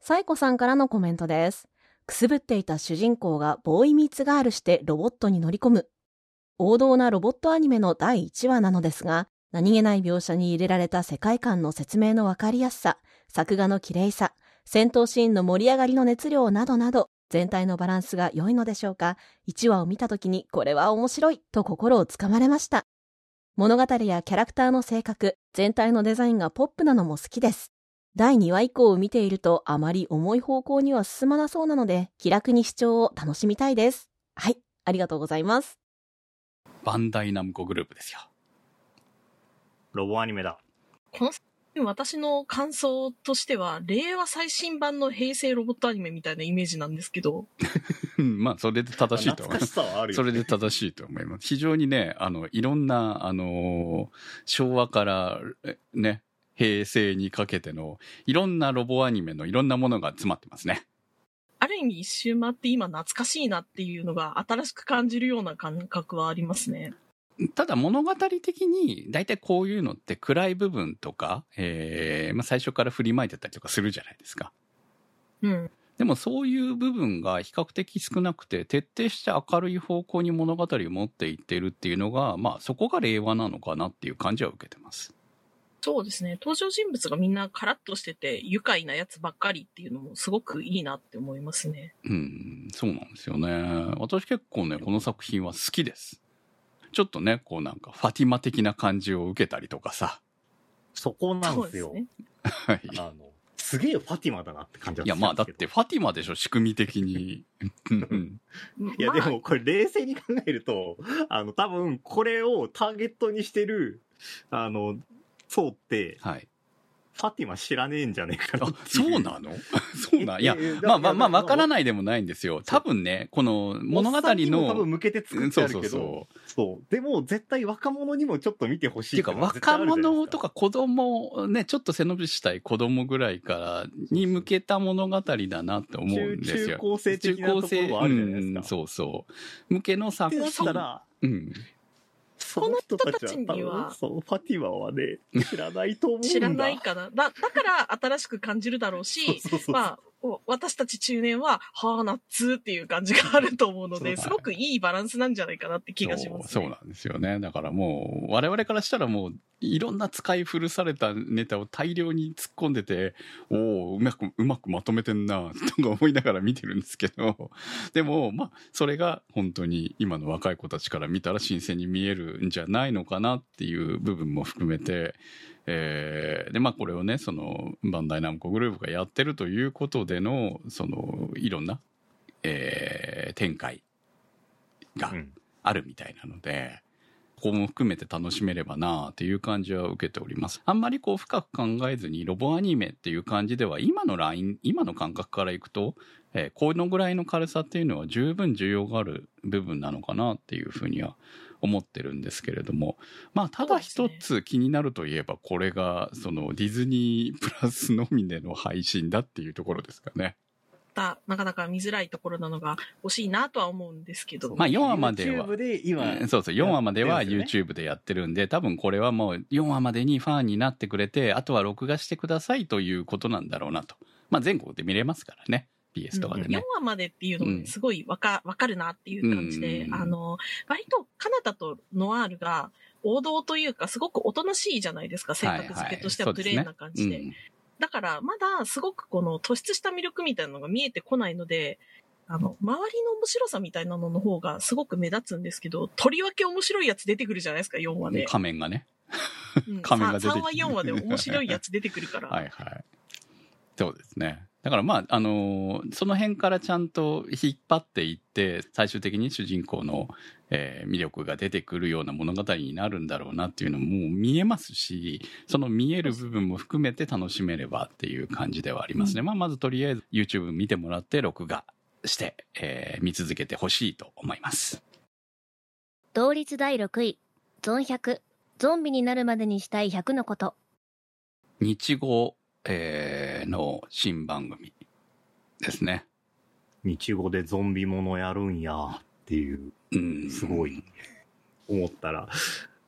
Speaker 8: サイコさんからのコメントです。くすぶっていた主人公がボーイミーツガールしてロボットに乗り込む。王道なロボットアニメの第1話なのですが、何気ない描写に入れられた世界観の説明のわかりやすさ、作画の綺麗さ、戦闘シーンの盛り上がりの熱量などなど、全体のバランスが良いのでしょうか1話を見た時にこれは面白いと心をつかまれました。物語やキャラクターの性格、全体のデザインがポップなのも好きです。第2話以降を見ているとあまり重い方向には進まなそうなので、気楽に視聴を楽しみたいです。はい、ありがとうございます。
Speaker 3: バンダイナムコグループですよ。
Speaker 1: ロボアニメだ。
Speaker 7: この作品私の感想としては、令和最新版の平成ロボットアニメみたいなイメージなんですけど、
Speaker 3: う んまあ、それで正しいと思います
Speaker 1: 懐かし。さはあるよ、
Speaker 3: そ
Speaker 1: ね。
Speaker 3: れで正しいと思います。非常にね、あの、いろんな、あのー昭和から、えね、平成にかけての、いろんなロボアニメのいろんなものが詰まってますね。
Speaker 7: ある意味一周回って今懐かしいなっていうのが新しく感じるような感覚はありますね。
Speaker 3: ただ物語的に、大体こういうのって暗い部分とか、えーまあ、最初から振りまいてたりとかするじゃないですか。
Speaker 7: うん。
Speaker 3: でもそういう部分が比較的少なくて、徹底して明るい方向に物語を持っていってるっていうのが、まあそこが令和なのかなっていう感じは受けてます。
Speaker 7: そうですね。登場人物がみんなカラッとしてて愉快なやつばっかりっていうのもすごくいいなって思いますね。
Speaker 3: うん、そうなんですよね。私結構ね、この作品は好きです。ちょっとね、こうなんかファティマ的な感じを受けたりとかさ。
Speaker 1: そこなんですよ。
Speaker 7: ね。
Speaker 3: はい。
Speaker 1: あの、すげえファティマだなって感じはい
Speaker 3: や、まあだってファティマでしょ、仕組み的に。う ん
Speaker 1: いや、
Speaker 7: まあ
Speaker 1: でもこれ冷静に考えると、あの、多分これをターゲットにしてる、あの、層って、
Speaker 3: はい。
Speaker 1: ファティマ知らねえんじゃねえかな
Speaker 3: そうなの？そうなんいや、まあまあまあ、わからないでもないんですよ。多分ね、この物語
Speaker 1: おっさんにも多分
Speaker 3: の、
Speaker 1: 向けて作ってあるけど、
Speaker 3: そう
Speaker 1: そ
Speaker 3: そう
Speaker 1: でも絶対若者にもちょっと見てほしい
Speaker 3: っていうか、若者とか子供、ね、ちょっと背伸びしたい子供ぐらいからに向けた物語だなって思うんですよ。
Speaker 1: 中中高生的なところはあるじゃないですか
Speaker 3: うんそうそう。向けの作
Speaker 1: ってな
Speaker 3: 品。
Speaker 1: ったら、
Speaker 3: うん。
Speaker 1: その人たちは
Speaker 7: この人たちには
Speaker 1: そう、ファティマはね、知らないと思うんだ。
Speaker 7: 知らないかな。だ、だから新しく感じるだろうし、
Speaker 1: そうそうそう。
Speaker 7: まあ、お私たち中年は、はあ、夏っていう感じがあると思うので、すごくいいバランスなんじゃないかなって気がします、ね。
Speaker 3: そうそうなんですよね。だからもう、我々からしたらもう、いろんな使い古されたネタを大量に突っ込んでて、おおうまく、うまくまとめてんな、とか思いながら見てるんですけど、でも、まあ、それが本当に今の若い子たちから見たら新鮮に見えるんじゃないのかなっていう部分も含めて、えーで、まあこれをね、その、バンダイナムコグループがやってるということでの、その、いろんな、えー展開が
Speaker 1: うん
Speaker 3: あるみたいなので、ここも含めて楽しめればなあっていう感じは受けております。あんまりこう深く考えずにロボアニメっていう感じでは今のライン、今の感覚からいくと、えーこのぐらいの軽さっていうのは十分需要がある部分なのかなっていうふうには思ってるんですけれども、まあただ一つ気になるといえばこれがそのディズニープラスのみでの配信だっていうところですかね。
Speaker 7: たなかなか見づらいところなのが欲しいなとは思うんですけど。
Speaker 3: まあ4話までは
Speaker 1: YouTube で今、
Speaker 3: うんそうそう、4話までは
Speaker 1: やってるんですよ
Speaker 3: YouTube でやってるんで、多分これはもう4話までにファンになってくれて、あとは録画してくださいということなんだろうなと。まあ全国で見れますからね。PS とかで
Speaker 7: 4
Speaker 3: ね。
Speaker 7: 話までっていうのもすごいわか、わかるなっていう感じで、
Speaker 3: うん
Speaker 7: あの、割とカナダとノワールが王道というか、すごくおとなしいじゃないですか、性格付けとしてはプレーンな感じで。
Speaker 3: うん
Speaker 7: だから、まだすごくこの突出した魅力みたいなのが見えてこないので、あの、周りの面白さみたいなのの方がすごく目立つんですけど、とりわけ面白いやつ出てくるじゃないですか、4話で。
Speaker 3: 仮面がね。
Speaker 7: うん
Speaker 3: 仮面が出てきて
Speaker 7: 3話、4話で面白いやつ出てくるから。
Speaker 3: はいはい。そうですね。だからまあ、あのーその辺からちゃんと引っ張っていって、最終的に主人公の、えー魅力が出てくるような物語になるんだろうなっていうのももう見えますし、その見える部分も含めて楽しめればっていう感じではありますね。まあ、まずとりあえず YouTube 見てもらって録画して、えー見続けてほしいと思います。
Speaker 6: 同率第6位、ゾン100、ゾンビになるまでにしたい100のこと。
Speaker 3: 日語、えーの新番組ですね。
Speaker 1: 日語でゾンビものやるんやっていう、
Speaker 3: うん。
Speaker 1: すごい思ったら、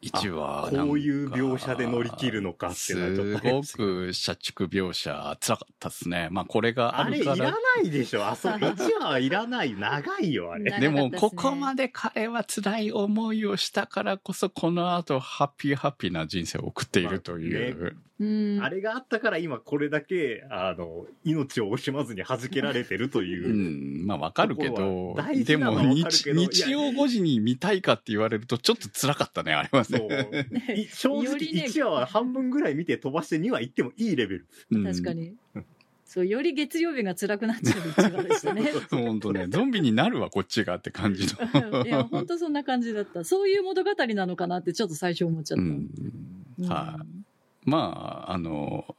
Speaker 3: 1話
Speaker 1: こういう描写で乗り切るのかっていうのはちょっと
Speaker 3: すごく社畜描写辛かったですねまあこれがあ
Speaker 1: あれい
Speaker 3: るから
Speaker 1: らないでしょあそこ 1話はいらない。長いよ、あれ。
Speaker 3: でも
Speaker 5: ですね
Speaker 3: ここまで彼は辛い思いをしたからこそこの後ハッピーハッピーな人生を送っているという、
Speaker 5: うん。
Speaker 1: あれがあったから今これだけ、あの、命を惜しまずに弾けられてると
Speaker 3: う
Speaker 1: いう。
Speaker 3: ん、まあわかるけど
Speaker 1: は大
Speaker 3: でも
Speaker 1: 事なのはわかる
Speaker 3: 日日曜5時に見たいかって言われるとちょっと辛かったねあれは
Speaker 1: そう
Speaker 3: ね。
Speaker 1: い 正直
Speaker 5: よりね
Speaker 1: 1話は半分ぐらい見て飛ばして2話行ってもいいレベル。
Speaker 3: うん
Speaker 5: 確かに。そう、より月曜日が辛くなっちゃう一話でしたね。
Speaker 3: 本当ねゾンビになるわこっちがって感じの
Speaker 5: いや、本当そんな感じだった。そういう物語なのかなってちょっと最初思っちゃった。
Speaker 3: はい、まああの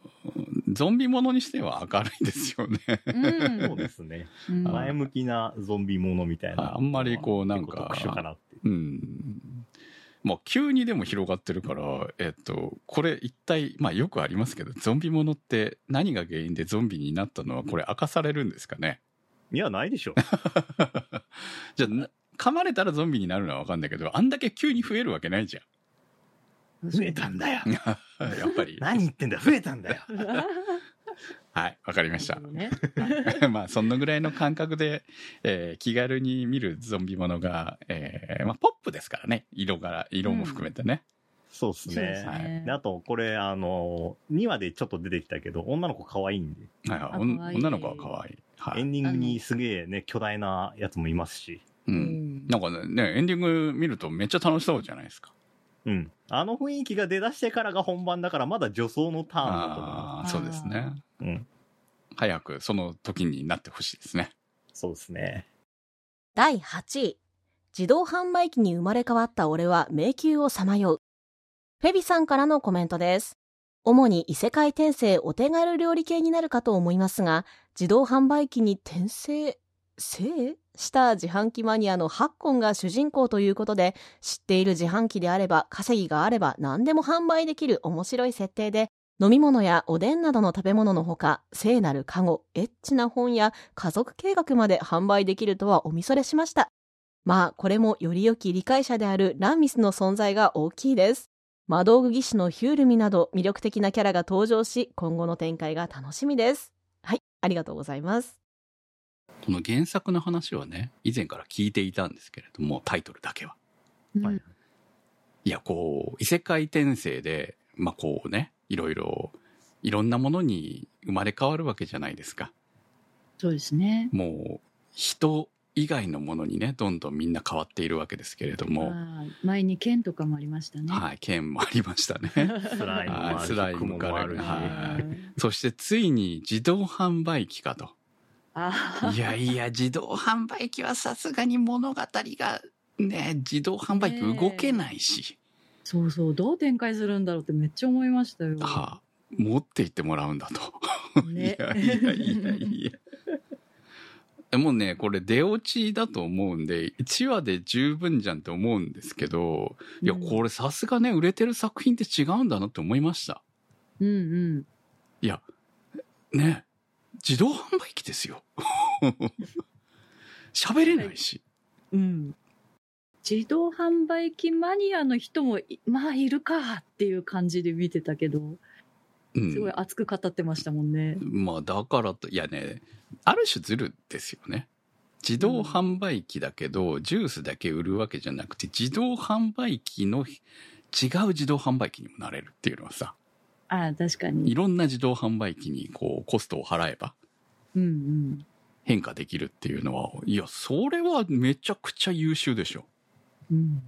Speaker 3: ゾンビものにしては明るいですよね。
Speaker 5: うん
Speaker 1: そうですね。
Speaker 5: うん
Speaker 1: 前向きなゾンビものみたいな。
Speaker 3: あんまりこうなんか
Speaker 1: 特殊かなって。
Speaker 3: うん。まあ急にでも広がってるから、えっと、これ一体、まあよくありますけど、ゾンビものって何が原因でゾンビになったのはこれ明かされるんですかね？
Speaker 1: いや、ないでしょ。
Speaker 3: じゃあな、噛まれたらゾンビになるのはわかんないけど、あんだけ急に増えるわけないじゃ
Speaker 1: 増えたんだよ。
Speaker 3: ん。やっぱり。
Speaker 1: 何言ってんだよ、増えたんだよ。
Speaker 3: はい、わかりました
Speaker 5: ね。
Speaker 3: まあ、そのぐらいの感覚で、えー気軽に見るゾンビものが、えーまあ、ポップですからね。色柄、色も含めてね。
Speaker 1: そうです
Speaker 5: そうです
Speaker 1: ね。
Speaker 5: ね
Speaker 1: であと、これ、あの、2話でちょっと出てきたけど、女の子可愛いんで、
Speaker 3: はい女の子は可愛い。はい。
Speaker 1: エンディングにすげえね、巨大なやつもいますし、
Speaker 3: う。
Speaker 5: うんん
Speaker 3: なんかね、エンディング見るとめっちゃ楽しそうじゃないですか。
Speaker 1: うん。あの雰囲気が出だしてからが本番だから、まだ女装のターンだと思い
Speaker 3: そうですね。
Speaker 1: す。うん。
Speaker 3: 早くその時になってほしいですね。
Speaker 1: そうですね。
Speaker 8: 第8位。自動販売機に生まれ変わった俺は迷宮をさまよう。フェビさんからのコメントです。主に異世界転生お手軽料理系になるかと思いますが、自動販売機に転生、生した自販機マニアのハッコンが主人公ということで、知っている自販機であれば、稼ぎがあれば何でも販売できる面白い設定で、飲み物やおでんなどの食べ物のほか、聖なるカゴ、エッチな本や家族計画まで販売できるとはおみそれしました。まあ、これもより良き理解者であるランミスの存在が大きいです。魔道具技師のヒュールミなど魅力的なキャラが登場し、今後の展開が楽しみです。はい、ありがとうございます。
Speaker 3: この原作の話はね、以前から聞いていたんですけれども、タイトルだけは。
Speaker 1: はい
Speaker 3: いや、こう、異世界転生で、まあこうね、いろいろ、いろんなものに生まれ変わるわけじゃないですか。
Speaker 5: そうですね。
Speaker 3: もう、人以外のものにね、どんどんみんな変わっているわけですけれども、
Speaker 5: はい前に剣とかもありましたね。
Speaker 3: はい、剣もありましたね。
Speaker 1: スライムもあるし、
Speaker 3: はいそしてついに自動販売機かと。
Speaker 5: あ
Speaker 3: いやいや、自動販売機はさすがに物語がね、自動販売機動けないし、
Speaker 5: そうそう、どう展開するんだろうってめっちゃ思いましたよ。
Speaker 3: はあ、持って行ってもらうんだと。
Speaker 5: ね
Speaker 3: いやいやいやいや。でもね、これ出落ちだと思うんで、1話で十分じゃんって思うんですけど、いや、
Speaker 5: うん
Speaker 3: これさすがね、売れてる作品って違うんだなって思いました。
Speaker 5: うんうん。
Speaker 3: いや、ね、自動販売機ですよ。喋れないし。
Speaker 5: うん。自動販売機マニアの人もい、まあいるかっていう感じで見てたけど、
Speaker 3: うん
Speaker 5: すごい熱く語ってましたもんね。
Speaker 3: まあだからと、いやね、ある種ずるですよね。自動販売機だけど、ジュースだけ売るわけじゃなくて、自動販売機の違う自動販売機にもなれるっていうのはさ、
Speaker 5: ああ、確か
Speaker 3: い
Speaker 5: に。
Speaker 3: ろんな自動販売機にこうコストを払えば
Speaker 5: うんうん。
Speaker 3: 変化できるっていうのは、いや、それはめちゃくちゃ優秀でしょ。
Speaker 5: うん。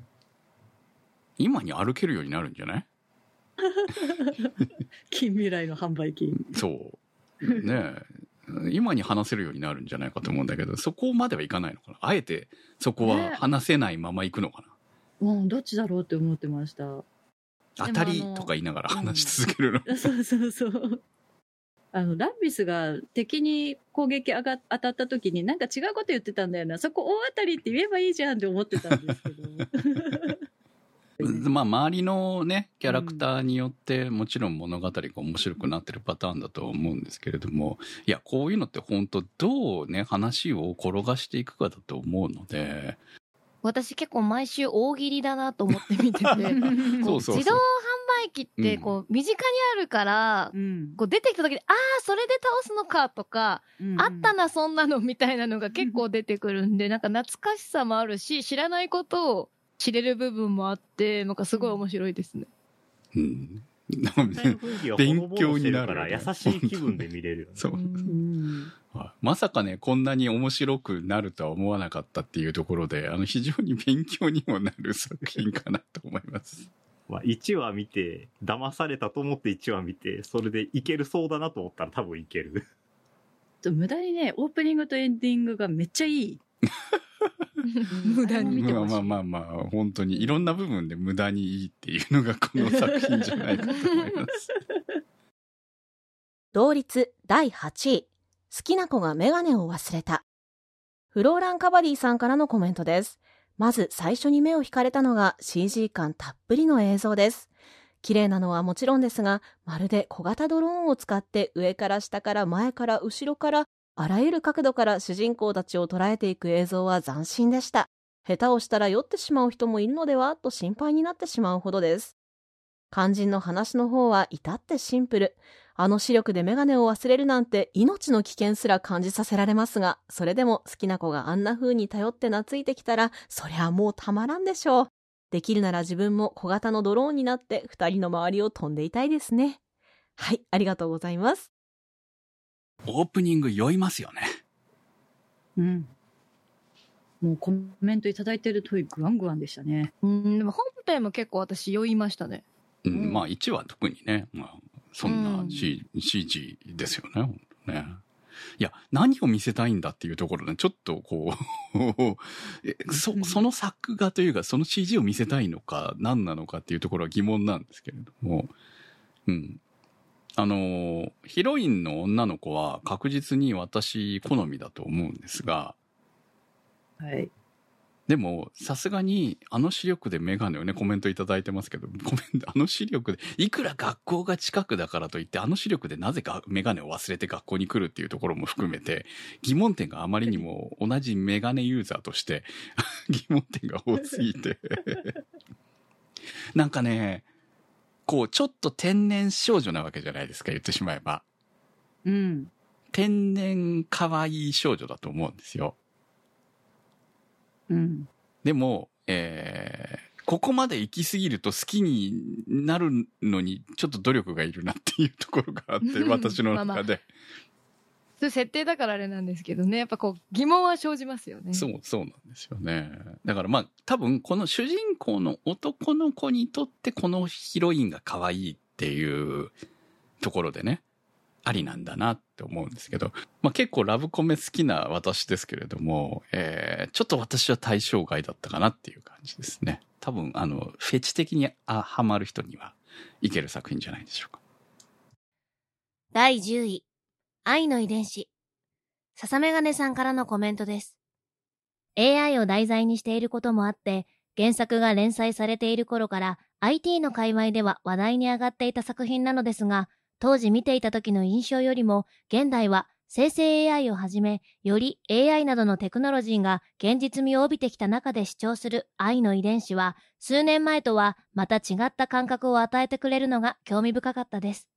Speaker 3: 今に歩けるようになるんじゃない？
Speaker 5: 近未来の販売機。
Speaker 3: そう。ねえ。今に話せるようになるんじゃないかと思うんだけど、そこまではいかないのかな。あえてそこは話せないまま行くのかな。
Speaker 5: うん、どっちだろうって思ってました。
Speaker 3: 当たりとか言いながら話し続けるの。
Speaker 5: そうそうそう。あの、ランビスが敵に攻撃あが当たった時になんか違うこと言ってたんだよな。そこ大当たりって言えばいいじゃんって思ってたんですけど。
Speaker 3: まあ、周りのね、キャラクターによって、もちろん物語が面白くなってるパターンだとは思うんですけれども、いや、こういうのって本当どうね、話を転がしていくかだと思うので、
Speaker 6: 私結構毎週大喜利だなと思って見てて、こ
Speaker 3: そうそうそう
Speaker 6: 自動販売機ってこう身近にあるから、
Speaker 5: うん
Speaker 6: こう出てきた時で、ああ、それで倒すのかとか、あったな、そんなのみたいなのが結構 出てくるんで、なんか懐かしさもあるし、知らないことを知れる部分もあって、なんかすごい面白いですね。
Speaker 3: うん。
Speaker 1: 実際の雰囲気がほのぼのしてるから、優しい気分で見れるよね。
Speaker 3: そうまさかね、こんなに面白くなるとは思わなかったっていうところで、あの、非常に勉強にもなる作品かなと思います。
Speaker 1: まあ、1話見て、騙されたと思って1話見て、それでいけるそうだなと思ったら多分いける。
Speaker 5: 無駄にね、オープニングとエンディングがめっちゃいい。
Speaker 6: 無駄に
Speaker 5: 見てほしい
Speaker 3: まあまあまあまあ、本当にいろんな部分で無駄にいいっていうのがこの作品じゃないかと思います。
Speaker 8: 同率第8位。好きな子がメガネを忘れた。フローランカバディさんからのコメントです。まず最初に目を引かれたのが CG 感たっぷりの映像です。綺麗なのはもちろんです。が、まるで小型ドローンを使って上から下から前から後ろからあらゆる角度から主人公たちを捉えていく映像は斬新でした。下手をしたら酔ってしまう人もいるのではと心配になってしまうほどです。肝心の話の方は至ってシンプル。あの視力でメガネを忘れるなんて命の危険すら感じさせられますが、それでも好きな子があんな風に頼って懐いてきたら、そりゃもうたまらんでしょう。できるなら自分も小型のドローンになって二人の周りを飛んでいたいですね。はい、ありがとうございます。
Speaker 3: オープニング酔いますよね。
Speaker 5: うん。もうコメントいただいてる通りグワングワンでしたね。
Speaker 6: うん、でも本編も結構私酔いましたね。
Speaker 3: うん
Speaker 5: うん
Speaker 3: まあ1は特にね、まあ、そん
Speaker 6: う
Speaker 3: なん C、CG ですよね、ほんとね。いや、何を見せたいんだっていうところで、ちょっとこう えそ、その作画というか、その CG を見せたいのか、何なのかっていうところは疑問なんですけれども、うん。あの、ヒロインの女の子は確実に私好みだと思うんですが、
Speaker 5: はい。
Speaker 3: でも、さすがに、あの視力でメガネをね、コメントいただいてますけど、コメント、あの視力で、いくら学校が近くだからといって、あの視力でなぜかメガネを忘れて学校に来るっていうところも含めて、疑問点があまりにも同じメガネユーザーとして、疑問点が多すぎて。なんかね、こう、ちょっと天然少女なわけじゃないですか、言ってしまえば。
Speaker 5: うん。
Speaker 3: 天然可愛い少女だと思うんですよ。
Speaker 5: うん。
Speaker 3: でも、えーここまで行き過ぎると好きになるのにちょっと努力がいるなっていうところがあって、
Speaker 6: うん
Speaker 3: 私の
Speaker 6: まあまあ
Speaker 3: 中で。
Speaker 6: それ設定だからあれなんですけどね。やっぱこう疑問は生じますよね。
Speaker 3: そう、そうなんですよね。だからまあ、多分この主人公の男の子にとってこのヒロインが可愛いっていうところでね、ありなんだなって思うんですけど、まあ結構ラブコメ好きな私ですけれども、えーちょっと私は対象外だったかなっていう感じですね。多分、あの、フェチ的にあハマる人にはいける作品じゃないでしょうか。
Speaker 9: 第10位、愛の遺伝子。笹メガネさんからのコメントです。AI を題材にしていることもあって、原作が連載されている頃から IT の界隈では話題に上がっていた作品なのですが、当時見ていた時の印象よりも、現代は生成 AI をはじめ、より AI などのテクノロジーが現実味を帯びてきた中で主張する愛の遺伝子は、数年前とはまた違った感覚を与えてくれるのが興味深かったです。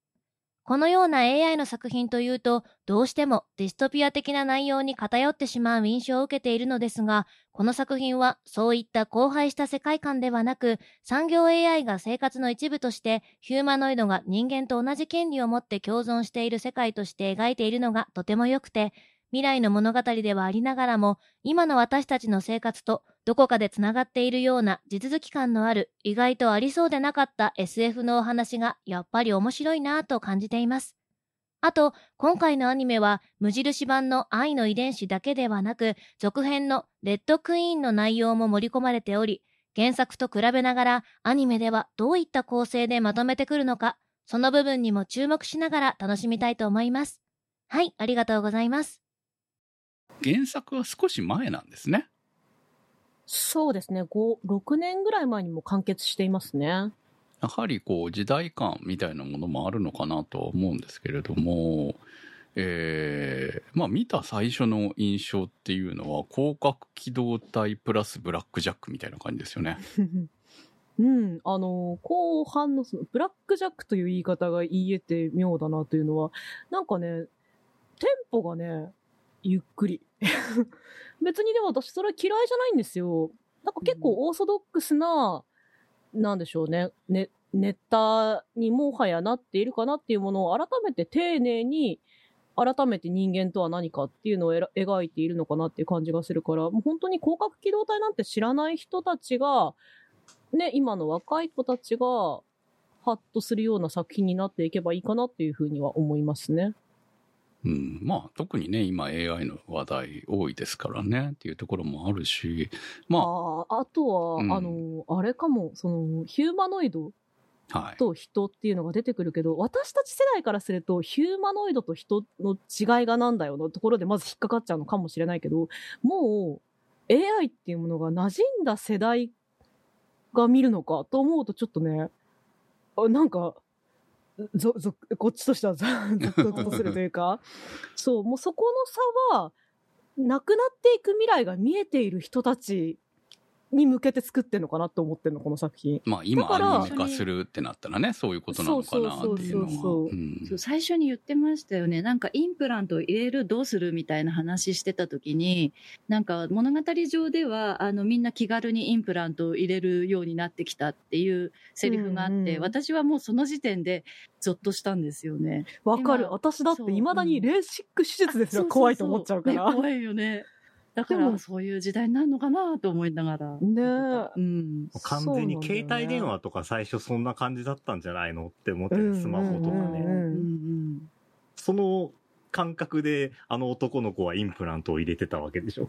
Speaker 9: このような AI の作品というと、どうしてもディストピア的な内容に偏ってしまう印象を受けているのですが、この作品はそういった荒廃した世界観ではなく、産業 AI が生活の一部として、ヒューマノイドが人間と同じ権利を持って共存している世界として描いているのがとても良くて、未来の物語ではありながらも、今の私たちの生活とどこかでつながっているような地続き感のある意外とありそうでなかった SF のお話がやっぱり面白いなぁと感じています。あと、今回のアニメは無印版の愛の遺伝子だけではなく、続編のレッドクイーンの内容も盛り込まれており、原作と比べながらアニメではどういった構成でまとめてくるのか、その部分にも注目しながら楽しみたいと思います。はい、ありがとうございます。
Speaker 3: 原作は少し前なんですね。
Speaker 4: そうですね。5、6年ぐらい前にも完結していますね。
Speaker 3: やはりこう時代感みたいなものもあるのかなとは思うんですけれども、えー、まあ見た最初の印象っていうのは広角機動隊プラスブラックジャックみたいな感じですよね。
Speaker 4: うん。あの、後半のその、ブラックジャックという言い方が言えて妙だなというのは、なんかね、テンポがね、ゆっくり。別にでも私それ嫌いじゃないんですよ。なんか結構オーソドックスな、なんでしょうね、ね、ネタにもはやなっているかなっていうものを改めて丁寧に、改めて人間とは何かっていうのを描いているのかなっていう感じがするから、もう本当に広角機動隊なんて知らない人たちが、ね、今の若い子たちが、ハッとするような作品になっていけばいいかなっていうふうには思いますね。
Speaker 3: うん、まあ特にね、今 AI の話題多いですからねっていうところもあるし、ま
Speaker 4: ああ、あとは、
Speaker 3: うん
Speaker 4: あの、あれかも、その、ヒューマノイド。と人っていうのが出てくるけど、私たち世代からすると、ヒューマノイドと人の違いがなんだよのところでまず引っかかっちゃうのかもしれないけど、もう AI っていうものが馴染んだ世代が見るのかと思うとちょっとね、あなんか、ぞ、ぞ、こっちとしてはぞ、ぞっとするというか、そう、もうそこの差は、なくなっていく未来が見えている人たちに向けて作ってんのかなって思ってんの、この作品。
Speaker 3: まあ今
Speaker 4: だから
Speaker 3: アニメ化するってなったらね、そういうことなのかなっていうのは。
Speaker 4: そうそうそうそう
Speaker 3: うん
Speaker 5: そう最初に言ってましたよね。なんかインプラントを入れるどうするみたいな話してた時に、なんか物語上では、あのみんな気軽にインプラントを入れるようになってきたっていうセリフがあって、
Speaker 4: うんうん
Speaker 5: 私はもうその時点でゾッとしたんですよね。
Speaker 4: わかる。
Speaker 5: 今
Speaker 4: 私だって
Speaker 5: そう
Speaker 4: 未だにレーシック手術ですよ。怖いと思っちゃうから。
Speaker 5: ね怖いよね。だからそういう時代になるのかなと思いながら。
Speaker 4: ねえ
Speaker 5: うん。
Speaker 1: 完全に携帯電話とか最初そんな感じだったんじゃないのって思ってる、
Speaker 4: うん
Speaker 1: スマホとかね。
Speaker 4: うんうんうん
Speaker 5: うんうん。
Speaker 1: その感覚であの男の子はインプラントを入れてたわけでしょ。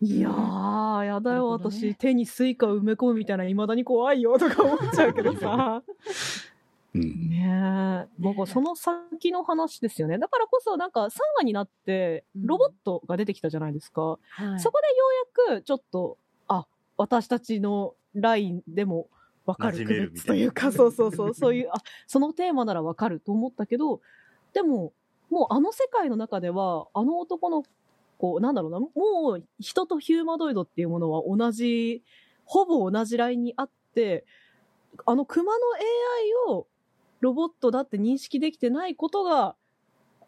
Speaker 4: いやー、やだよ、
Speaker 5: ね
Speaker 4: 私。手に Suica 埋め込むみたいな、未だに怖いよ、とか思っちゃうけどさ。
Speaker 3: うん
Speaker 4: ねえ。僕はその先の話ですよね。だからこそ、なんか3話になって、
Speaker 5: うん
Speaker 4: ロボットが出てきたじゃないですか。
Speaker 5: はい
Speaker 4: そこでようやく、ちょっと、あ、私たちのラインでもわかるというか、そうそうそう、そういう、あ、そのテーマならわかると思ったけど、でも、もうあの世界の中では、あの男の子、なんだろうな、もう人とヒューマノイドっていうものは同じ、ほぼ同じラインにあって、あの熊の AI をロボットだって認識できてないことが、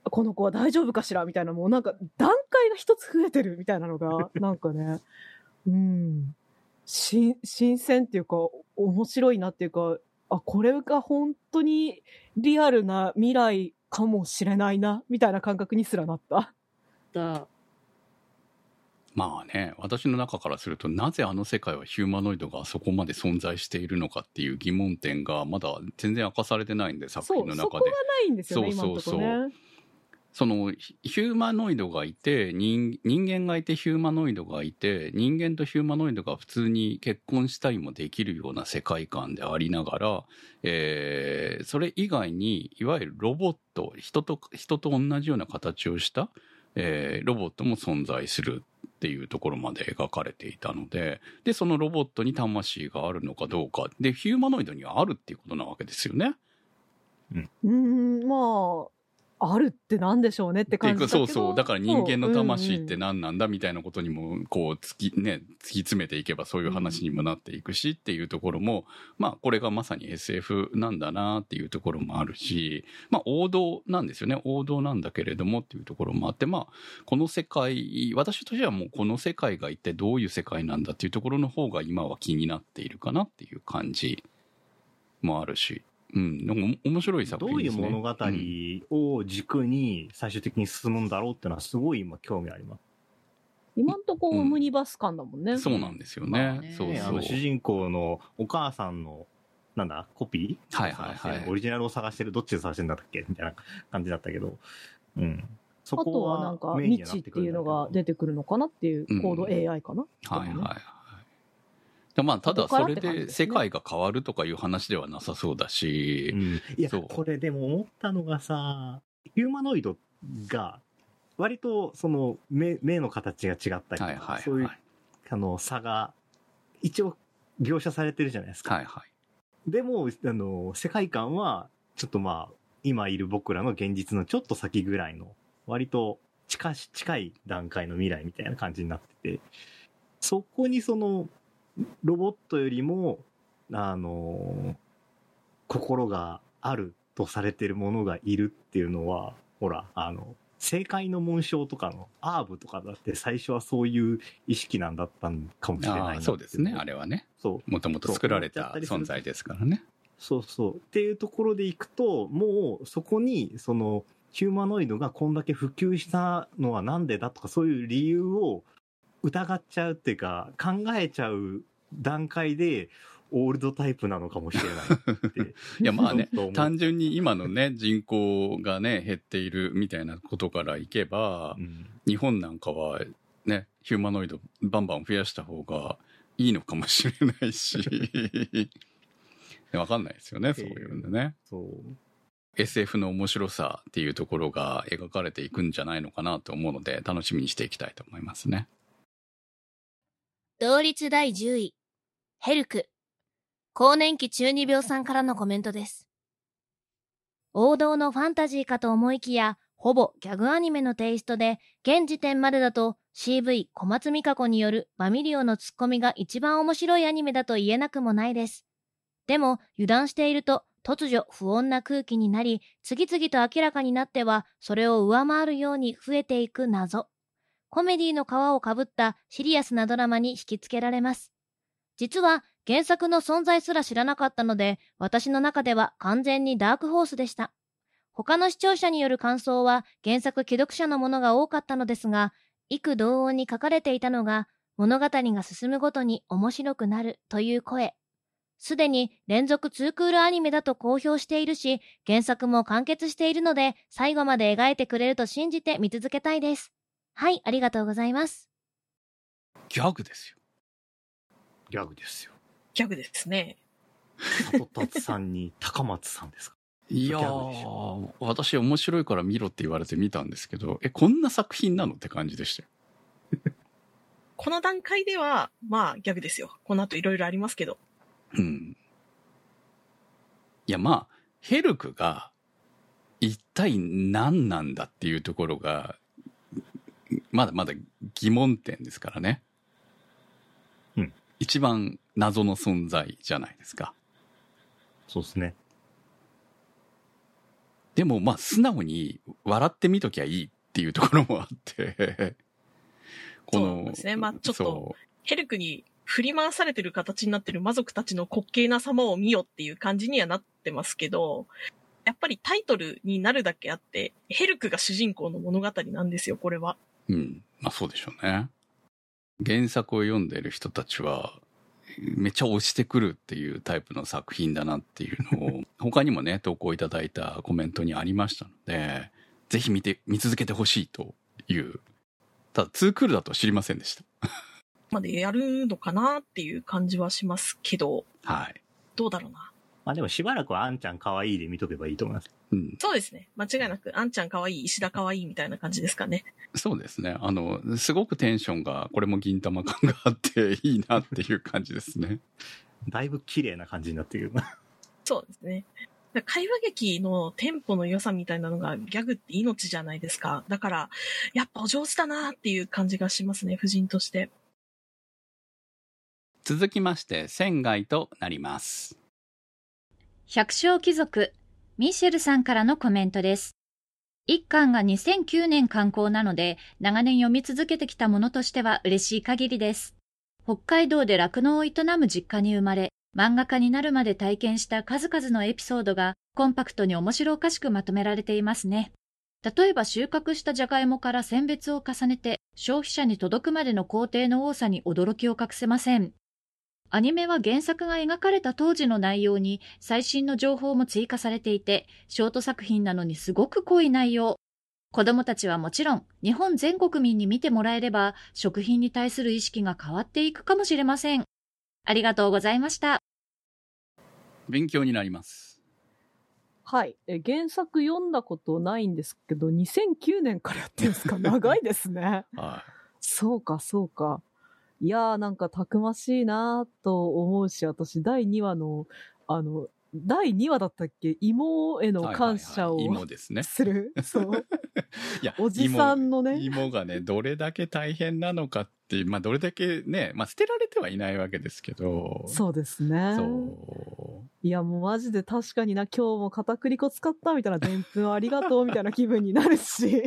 Speaker 4: この子は大丈夫かしら？みたいな、もうなんか段階が一つ増えてるみたいなのが、なんかね、うん、新、新鮮っていうか、面白いなっていうか、あ、これが本当にリアルな未来かもしれないな、みたいな感覚にすらなった。
Speaker 5: だ
Speaker 3: まあね、私の中からすると、なぜあの世界はヒューマノイドがそこまで存在しているのかっていう疑問点がまだ全然明かされてないんで、作品の
Speaker 4: そこが
Speaker 3: 中で。
Speaker 4: ないんですよね、
Speaker 3: そうそうそう
Speaker 4: 今のところね。
Speaker 3: そのヒヒューマノイドがいて人人間がいてヒューマノイドがいて人間とヒューマノイドが普通に結婚したりもできるような世界観でありながら、えーそれ以外にいわゆるロボット人と人と同じような形をした、えーロボットも存在するっていうところまで描かれていたのででそのロボットに魂があるのかどうかでヒューマノイドにはあるっていうことなわけですよね。
Speaker 4: うーん、まあ、あるってなんでしょうねって感じだけど。
Speaker 3: そうそう。だから人間の魂って何なんだみたいなことにも、こう、突き、ね、突き詰めていけばそういう話にもなっていくしっていうところも、まあ、これがまさに SF なんだなっていうところもあるし、まあ、王道なんですよね。王道なんだけれどもっていうところもあって、まあ、この世界、私としてはもうこの世界が一体どういう世界なんだっていうところの方が今は気になっているかなっていう感じもあるし、うん、でも面白い作
Speaker 1: どういう
Speaker 3: 品ですね。
Speaker 1: 物語を軸に最終的に進むんだろうってのはすごい今興味あります。
Speaker 4: 今んとこオムニバス感だもんね。
Speaker 3: そうなんですよね。
Speaker 5: まあね
Speaker 3: そうそう。
Speaker 1: ねあの主人公のお母さんの、なんだ、コピー
Speaker 3: はいはいはい
Speaker 1: オリジナルを探してる、どっちで探してるんだっけ？みたいな感じだったけど。うん。そ
Speaker 4: あとはなんか、未知っていうのが出てくるのかなっていうコード AI かな？
Speaker 3: はいはいはい。でまあ、ただそれ
Speaker 4: で
Speaker 3: 世界が変わるとかいう話ではなさそうだし
Speaker 1: う、ん。いや、これでも思ったのがさ、ヒューマノイドが、割とその目目の形が違ったりとか、
Speaker 3: はいはいはい。
Speaker 1: そういうあの差が一応描写されてるじゃないですか。
Speaker 3: はいはい。
Speaker 1: でも、あの、世界観は、ちょっとまあ、今いる僕らの現実のちょっと先ぐらいの、割と近し、近い段階の未来みたいな感じになってて、そこにその、ロボットよりも、あの、心があるとされてるものがいるっていうのは、ほら、あの、正解の紋章とかのアーブとかだって最初はそういう意識なんだったんかもしれない
Speaker 3: そうですね。あれはね。
Speaker 1: そう。
Speaker 3: もともと作られた存在ですからね。
Speaker 1: そうそう。っていうところでいくと、もうそこに、その、ヒューマノイドがこんだけ普及したのはなんでだとか、そういう理由を疑っちゃうっていうか、考えちゃう段階で、オールドタイプなのかもしれないって。
Speaker 3: いや、まあね単純に今のね、人口がね、減っているみたいなことからいけば
Speaker 1: う、ん
Speaker 3: 日本なんかはね、ヒューマノイドバンバン増やした方がいいのかもしれないし、わかんないですよね、そういうのね。
Speaker 1: そう。
Speaker 3: SF の面白さっていうところが描かれていくんじゃないのかなと思うので、楽しみにしていきたいと思いますね。
Speaker 9: 同率第10位。ヘルク。更年期中二病さんからのコメントです。王道のファンタジーかと思いきや、ほぼギャグアニメのテイストで、現時点までだと CV 小松美香子によるバミリオのツッコミが一番面白いアニメだと言えなくもないです。でも、油断していると突如不穏な空気になり、次々と明らかになっては、それを上回るように増えていく謎。コメディの皮をかぶったシリアスなドラマに引きつけられます。実は原作の存在すら知らなかったので、私の中では完全にダークホースでした。他の視聴者による感想は原作既読者のものが多かったのですが、幾同音に書かれていたのが、物語が進むごとに面白くなるという声。すでに連続2クールアニメだと公表しているし、原作も完結しているので、最後まで描いてくれると信じて見続けたいです。はい、ありがとうございます。
Speaker 3: ギャグですよ。
Speaker 1: ギャグですよ。
Speaker 7: ギャグですね。
Speaker 1: 里達さんに高松さんですか？
Speaker 3: いやー、私面白いから見ろって言われて見たんですけど、え、こんな作品なのって感じでしたよ。
Speaker 7: この段階では、まあ、ギャグですよ。この後いろいろありますけど。
Speaker 3: うん。いや、まあ、ヘルクが一体何なんだっていうところが、まだまだ疑問点ですからね。
Speaker 1: うん。
Speaker 3: 一番謎の存在じゃないですか。
Speaker 1: そうですね。
Speaker 3: でも、まあ、素直に笑ってみときゃいいっていうところもあって、こ
Speaker 7: そうですねまあちょっと
Speaker 3: そ
Speaker 7: ヘルクに振り回されてる形になってる魔族たちの滑稽な様を見よっていう感じにはなってますけど、やっぱりタイトルになるだけあって、ヘルクが主人公の物語なんですよ、これは。
Speaker 3: う。うん。まあ、そうでしょうね。原作を読んでる人たちは、めっちゃ押してくるっていうタイプの作品だなっていうのを、他にもね、投稿いただいたコメントにありましたので、ぜひ見て、見続けてほしいという。ただ、2クールだとは知りませんでした。
Speaker 7: までやるのかなっていう感じはしますけど、
Speaker 3: はい。
Speaker 7: どうだろうな。
Speaker 1: まあでもしばらくはあんちゃん可愛いで見とけばいいと思います。
Speaker 3: うん。
Speaker 7: そうですね。間違いなく、あんちゃんかわいい、石田かわいいみたいな感じですかね。
Speaker 3: そうですね。あの、すごくテンションが、これも銀玉感があっていいなっていう感じですね。
Speaker 1: だいぶ綺麗な感じになってくるな。
Speaker 7: そうですね。会話劇のテンポの良さみたいなのがギャグって命じゃないですか。だから、やっぱお上手だなっていう感じがしますね、夫人として。
Speaker 3: 続きまして、仙外となります。
Speaker 10: 百姓貴族、ミシェルさんからのコメントです。一巻が2009年刊行なので、長年読み続けてきたものとしては嬉しい限りです。北海道で酪農を営む実家に生まれ、漫画家になるまで体験した数々のエピソードがコンパクトに面白おかしくまとめられていますね。例えば収穫したじゃがいもから選別を重ねて消費者に届くまでの工程の多さに驚きを隠せません。アニメは原作が描かれた当時の内容に最新の情報も追加されていて、ショート作品なのにすごく濃い内容。子供たちはもちろん、日本全国民に見てもらえれば、食品に対する意識が変わっていくかもしれません。ありがとうございました。
Speaker 3: 勉強になります。
Speaker 4: はい。え原作読んだことないんですけど、2009年からやってるんですか？長いですね。
Speaker 3: は
Speaker 4: そうか、そうか。いやー、なんかたくましいなーと思うし、私、第2話の、あの、第2話だったっけ？妹へ
Speaker 3: い。
Speaker 4: の感謝を
Speaker 3: はいはいはい芋ですね。
Speaker 4: する？そう。
Speaker 3: いや
Speaker 4: おじさんのね
Speaker 3: 芋芋がね、どれだけ大変なのかって、まあ、どれだけね、まあ、捨てられてはいないわけですけど。
Speaker 4: そうですね。
Speaker 3: そう。
Speaker 4: いや、もうマジで確かにな、今日も片栗粉使ったみたいな、でんぷんありがとうみたいな気分になるし。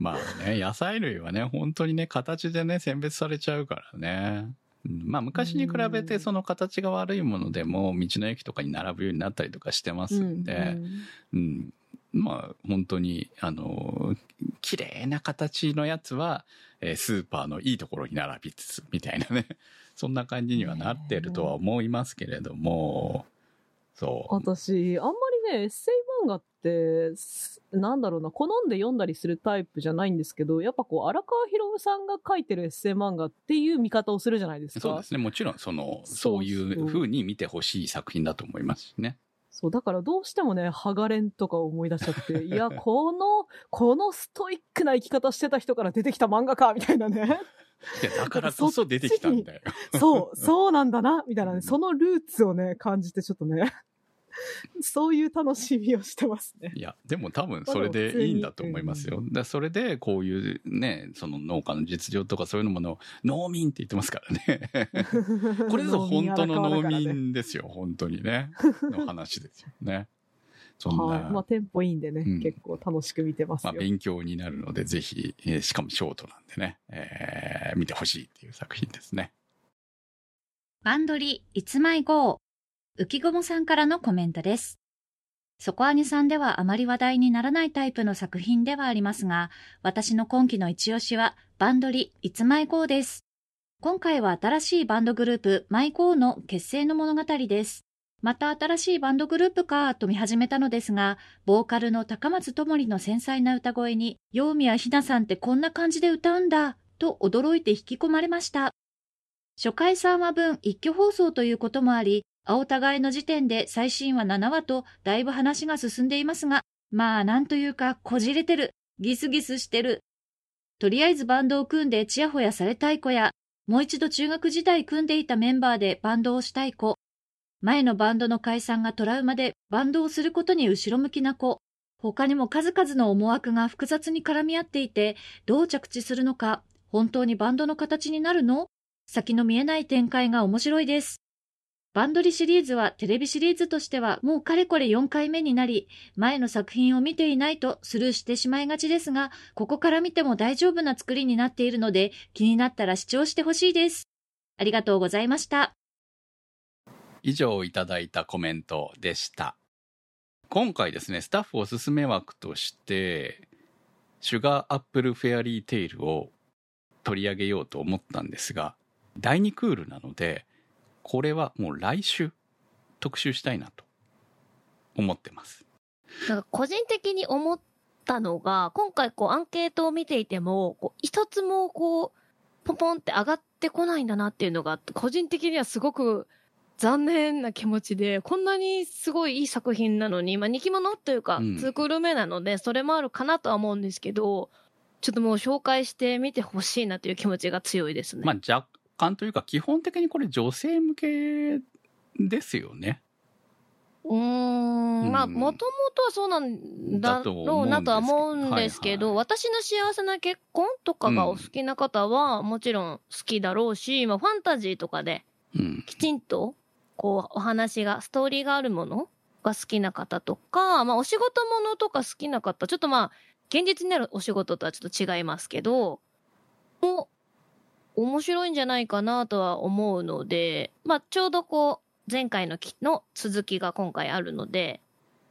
Speaker 3: まあね、野菜類はね、本当にね、形でね、選別されちゃうからね。うんまあ昔に比べてその形が悪いものでも道の駅とかに並ぶようになったりとかしてますんで、うん。まあ本当にあの綺麗な形のやつは、えースーパーのいいところに並びつつみたいなね。そんな感じにはなってるとは思いますけれども。そう。
Speaker 4: 私、あんまりね、エッセイ漫画って、すなんだろうな、好んで読んだりするタイプじゃないんですけど、やっぱこう、荒川博夢さんが書いてるエッセイ漫画っていう見方をするじゃないですか。
Speaker 3: そうですねもちろんその
Speaker 4: そう
Speaker 3: そういう風に見てほしい作品だと思いますしね。
Speaker 4: そう、だからどうしてもね、ハガレンとか思い出しちゃって、いや、この、このストイックな生き方してた人から出てきた漫画か、みたいなね。
Speaker 3: いやだからこそ出てきたんだよ。
Speaker 4: そう、そうなんだな、みたいなね、そのルーツをね、感じてちょっとね、そういう楽しみをしてますね。
Speaker 3: いや、でも多分それでいいんだと思いますよ。だそれでこういうね、その農家の実情とかそういうものを農民って言ってますからね。これぞ本当の農民ですよ、本当にね。の話ですよね。そんな、
Speaker 4: はい。まあ、テンポいいんでね、
Speaker 3: うん
Speaker 4: 結構楽しく見てます
Speaker 3: まあ、
Speaker 4: よ。
Speaker 3: 勉強になるので、ぜひ、えーしかもショートなんでね、えー見てほしいっていう作品ですね。
Speaker 10: バンドリ、いつまい号。浮雲さんからのコメントです。そこアニさんではあまり話題にならないタイプの作品ではありますが、私の今期の一押しは、バンドリ、いつまい号です。今回は新しいバンドグループ、マイゴーの結成の物語です。また新しいバンドグループかと見始めたのですが、ボーカルの高松智の繊細な歌声に、陽宮ひなさんってこんな感じで歌うんだ、と驚いて引き込まれました。初回3話分一挙放送ということもあり、青互いの時点で最新話7話とだいぶ話が進んでいますが、まあなんというかこじれてる、ギスギスしてる。とりあえずバンドを組んでチヤホヤされたい子や、もう一度中学時代組んでいたメンバーでバンドをしたい子、前のバンドの解散がトラウマでバンドをすることに後ろ向きな子、他にも数々の思惑が複雑に絡み合っていて、どう着地するのか、本当にバンドの形になるの？先の見えない展開が面白いです。バンドリシリーズはテレビシリーズとしてはもうかれこれ4回目になり、前の作品を見ていないとスルーしてしまいがちですが、ここから見ても大丈夫な作りになっているので、気になったら視聴してほしいです。ありがとうございました。
Speaker 3: 以上いただいたコメントでした。今回ですね、スタッフおすすめ枠として、シュガーアップルフェアリーテイルを取り上げようと思ったんですが、第2クールなので、これはもう来週特集したいなと思ってます。
Speaker 6: なんか個人的に思ったのが、今回こうアンケートを見ていても、こう一つもこう、ポンポンって上がってこないんだなっていうのが、個人的にはすごく残念な気持ちで、こんなにすごいいい作品なのに、まあ、人気者というか、
Speaker 3: うん
Speaker 6: ツークール目なので、それもあるかなとは思うんですけど、ちょっともう紹介してみてほしいなという気持ちが強いですね。
Speaker 3: まあ若干というか、基本的にこれ女性向けですよね。
Speaker 6: うーん、まあ、
Speaker 3: うん
Speaker 6: もともとはそうなんだろうなとは思
Speaker 3: う
Speaker 6: うんん
Speaker 3: で
Speaker 6: ですすけど、私の幸せな結婚とかがお好きな方は、もちろん好きだろうし、まあ、ファンタジーとかで、
Speaker 3: うん。
Speaker 6: きちんと、こう、お話が、ストーリーがあるものが好きな方とか、まあ、お仕事ものとか好きな方、ちょっとまあ、現実になるお仕事とはちょっと違いますけど、もう、面白いんじゃないかなとは思うので、まあ、ちょうどこう、前回のきの続きが今回あるので、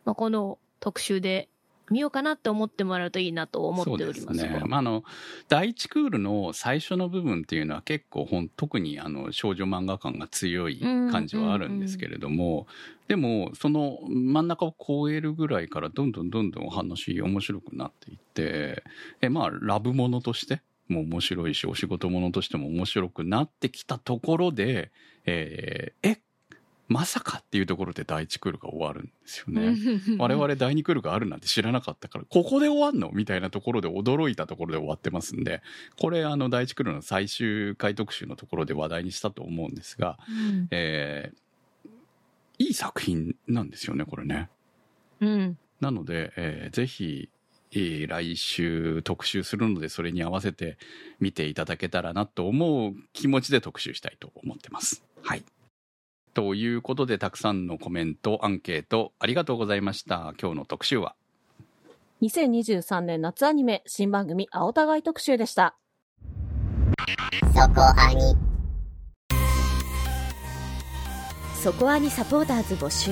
Speaker 6: まあ、この特集で見ようかなって思ってもらうといいなと思っております
Speaker 3: そうですね。まあ、あの、第一クールの最初の部分っていうのは結構ほん、特にあの、少女漫画感が強い感じはあるんですけれども、でも、その真ん中を超えるぐらいからどんどんどんどんお話面白くなっていって、え、まあ、ラブものとしても面白いし、お仕事ものとしても面白くなってきたところで、えーえ、まさかっていうところで第一クールが終わるんですよね。我々第2クールがあるなんて知らなかったから、ここで終わんの？みたいなところで驚いたところで終わってますんで、これあの第1クールの最終回特集のところで話題にしたと思うんですが、えーいい作品なんですよね、これね。
Speaker 6: うん。
Speaker 3: なので、えーぜひ、えー来週特集するので、それに合わせて見ていただけたらなと思う気持ちで特集したいと思ってます。はい。ということで、たくさんのコメント、アンケート、ありがとうございました。今日の特集は、
Speaker 8: 2023年夏アニメ新番組青互い特集でした。
Speaker 2: そこアニ
Speaker 9: そこアニサポーターズ募集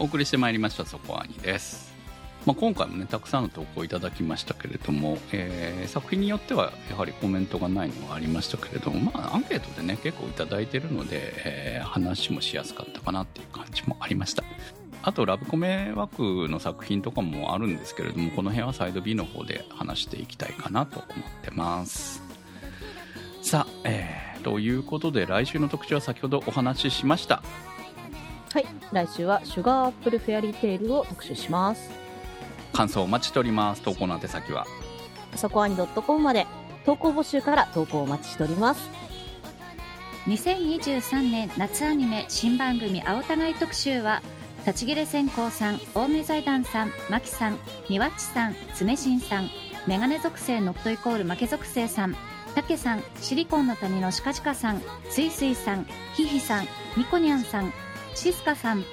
Speaker 3: お送りしてまいりましたそこアニです、まあ、今回もねたくさんの投稿いただきましたけれども、えー作品によってはやはりコメントがないのがありましたけれどもまあアンケートでね結構いただいてるので、えー話もしやすかったかなっていう感じもありました。あとラブコメ枠の作品とかもあるんですけれどもこの辺はサイド B の方で話していきたいかなと思ってます。さあ、えーということで来週の特集は先ほどお話ししました。
Speaker 4: はい。来週はシュガーアップルフェアリーテールを特集します。
Speaker 3: 感想お待ちしております投稿の宛先は？
Speaker 4: そこアニ .com まで投稿募集から投稿お待ちしております。
Speaker 10: 2023年夏アニメ新番組青田買い特集は立ち切れ線香さん青梅財団さんマキさんニワッチさん爪新さんメガネ属性ノットイコール負け属性さんタケさんシリコンの谷のシカチカさんスイスイさんヒヒさんニコニャンさんシスカさん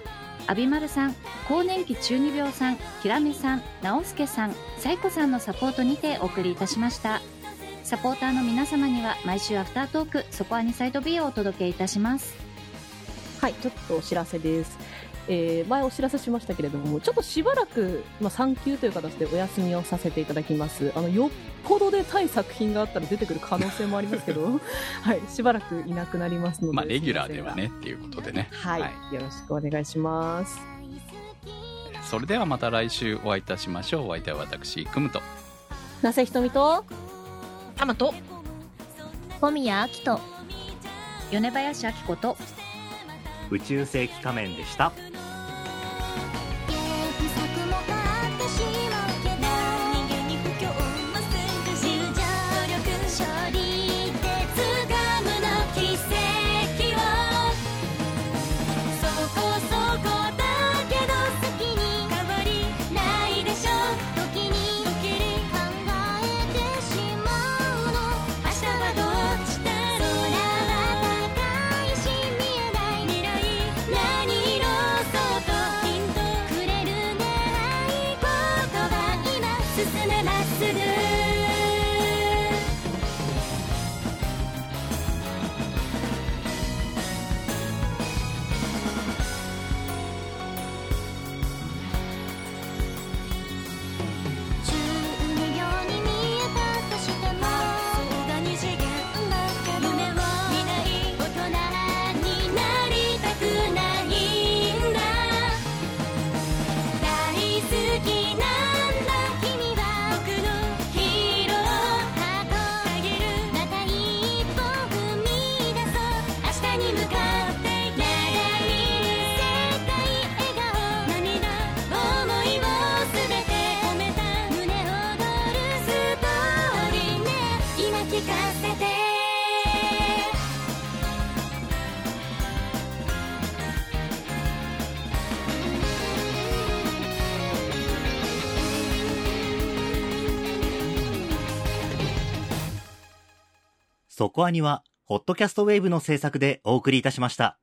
Speaker 10: アビマルさん更年期中二病さんキラメさん直輔さんサイコさんのサポートにてお送りいたしましたサポーターの皆様には毎週アフタートークそこアニサイト B をお届けいたします
Speaker 4: はい、ちょっとお知らせです。えー前お知らせしましたけれども、ちょっとしばらく、まあ、産休という形でお休みをさせていただきます。あの、よっぽどで対作品があったら出てくる可能性もありますけど、はい、しばらくいなくなりますので。
Speaker 3: まあレギュラーではねっていうことでね。
Speaker 4: はい、よろしくお願いします。
Speaker 3: それではまた来週お会いいたしましょう。お相手は私くむと。
Speaker 4: なせひとみと、
Speaker 7: タマと、
Speaker 9: 小宮明人
Speaker 10: 米林明子と。
Speaker 2: 宇宙世紀仮面でしたコアニは、ホットキャストウェーブの制作でお送りいたしました。